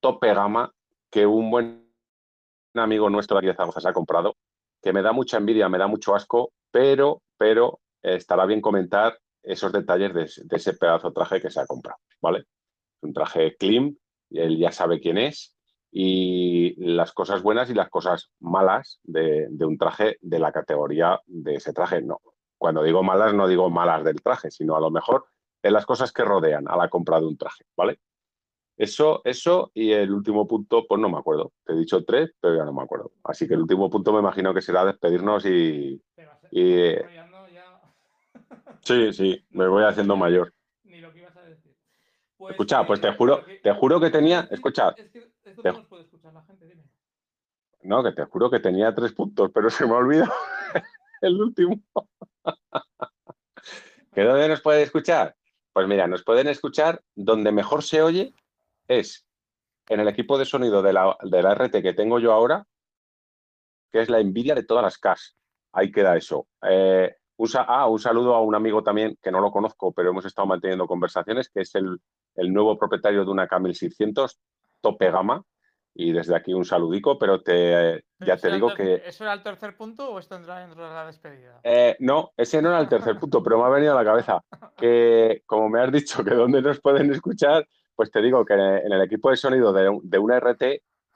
tope gama que un buen amigo nuestro de aquí de Zaragoza se ha comprado, que me da mucha envidia, me da mucho asco, pero, pero estará bien comentar esos detalles de, ese pedazo de traje que se ha comprado, ¿vale? Un traje clean, él ya sabe quién es, y las cosas buenas y las cosas malas de, un traje de la categoría de ese traje. No, cuando digo malas no digo malas del traje, sino a lo mejor de las cosas que rodean a la compra de un traje, ¿vale? Eso, eso y el último punto, pues no me acuerdo. Te he dicho tres, pero ya no me acuerdo. Así que el último punto me imagino que será despedirnos y, y Sí, sí, me voy haciendo mayor. Ni lo que ibas a decir. Pues, escucha, pues te juro, te juro que tenía. Escucha. Es que esto no puede escuchar la gente, dime. No, que te juro que tenía tres puntos, pero se me ha olvidado el último. ¿Que dónde nos pueden escuchar? Pues mira, nos pueden escuchar donde mejor se oye es en el equipo de sonido de la, de la RT que tengo yo ahora, que es la envidia de todas las CAS. Ahí queda eso. Eh, ah, un saludo a un amigo también que no lo conozco, pero hemos estado manteniendo conversaciones, que es el, nuevo propietario de una Camel 600 tope gama, y desde aquí un saludico, pero te, ya te digo que... ¿Eso era el tercer punto o esto entra dentro de la despedida? Eh, no, ese no era el tercer punto, pero me ha venido a la cabeza que, como me has dicho, que dónde nos pueden escuchar, pues te digo que en el equipo de sonido de, de una RT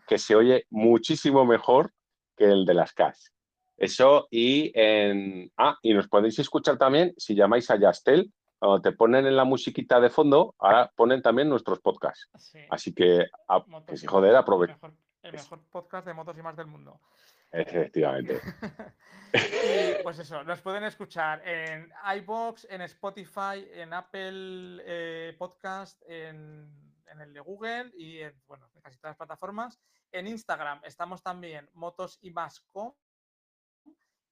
que se oye muchísimo mejor que el de las CAS. Eso y en... Ah, y nos podéis escuchar también si llamáis a Yastel, cuando te ponen en la musiquita de fondo, ahora ponen también nuestros podcasts. Así que, joder, aprovecha. El, mejor, podcast de motos y más del mundo. Efectivamente. pues eso, nos pueden escuchar en iBox, en Spotify, en Apple eh, Podcast, en, el de Google y en, bueno, en casi todas las plataformas. En Instagram estamos también motos y más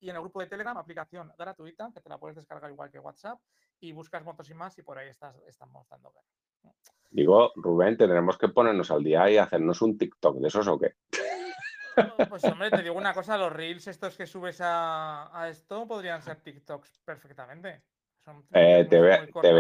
y en el grupo de Telegram, aplicación gratuita, que te la puedes descargar igual que WhatsApp, y buscas motos y más y por ahí estás, estamos dando Digo, Rubén, tendremos que ponernos al día y hacernos un TikTok de esos o qué. Pues hombre, te digo una cosa, los reels estos que subes a, esto podrían ser TikToks perfectamente. Eh, te, voy,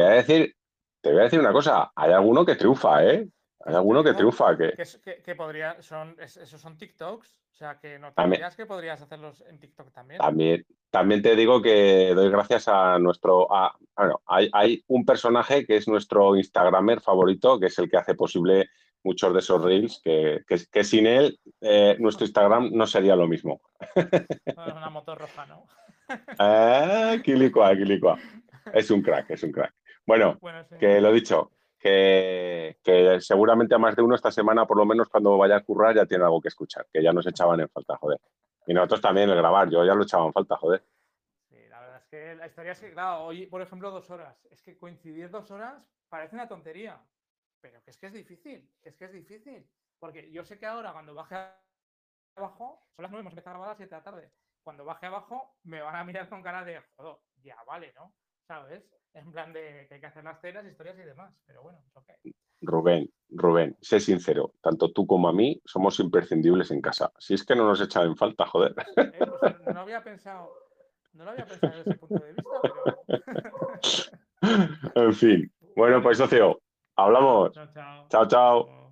a decir, te voy a decir una cosa, hay alguno que triunfa, ¿eh? Hay alguno que triunfa. Que, que, podría, son, esos son TikToks. O sea, que no te digas que podrías hacerlos en TikTok también. También, también te digo que doy gracias a nuestro. bueno, hay, hay, un personaje que es nuestro Instagramer favorito, que es el que hace posible muchos de esos reels, que, que, sin él eh, nuestro Instagram no sería lo mismo. una moto roja, ¿no? ah, quilicua, Es un crack, es un crack. Bueno, que lo dicho, que, seguramente a más de uno esta semana, por lo menos cuando vaya a currar, ya tiene algo que escuchar, que ya nos echaban en falta, joder. Y nosotros también el grabar, yo ya lo echaba en falta, joder. Sí, la verdad es que la historia es que, claro, hoy, por ejemplo, dos horas. Es que coincidir dos horas parece una tontería, pero que es que es difícil, es que es difícil. Porque yo sé que ahora cuando baje abajo, son las nueve, hemos empezado a grabar a las siete de la tarde. Cuando baje abajo, me van a mirar con cara de, joder, ya vale, ¿no? ¿Sabes? en plan de que hay que hacer las cenas, historias y demás, pero bueno, es Rubén, Rubén, sé sincero, tanto tú como a mí somos imprescindibles en casa. Si es que no nos echan en falta, joder. Eh, pues, no había pensado, no lo había pensado desde ese punto de vista, pero. en fin. Bueno, pues socio, hablamos. chao. chao. chao.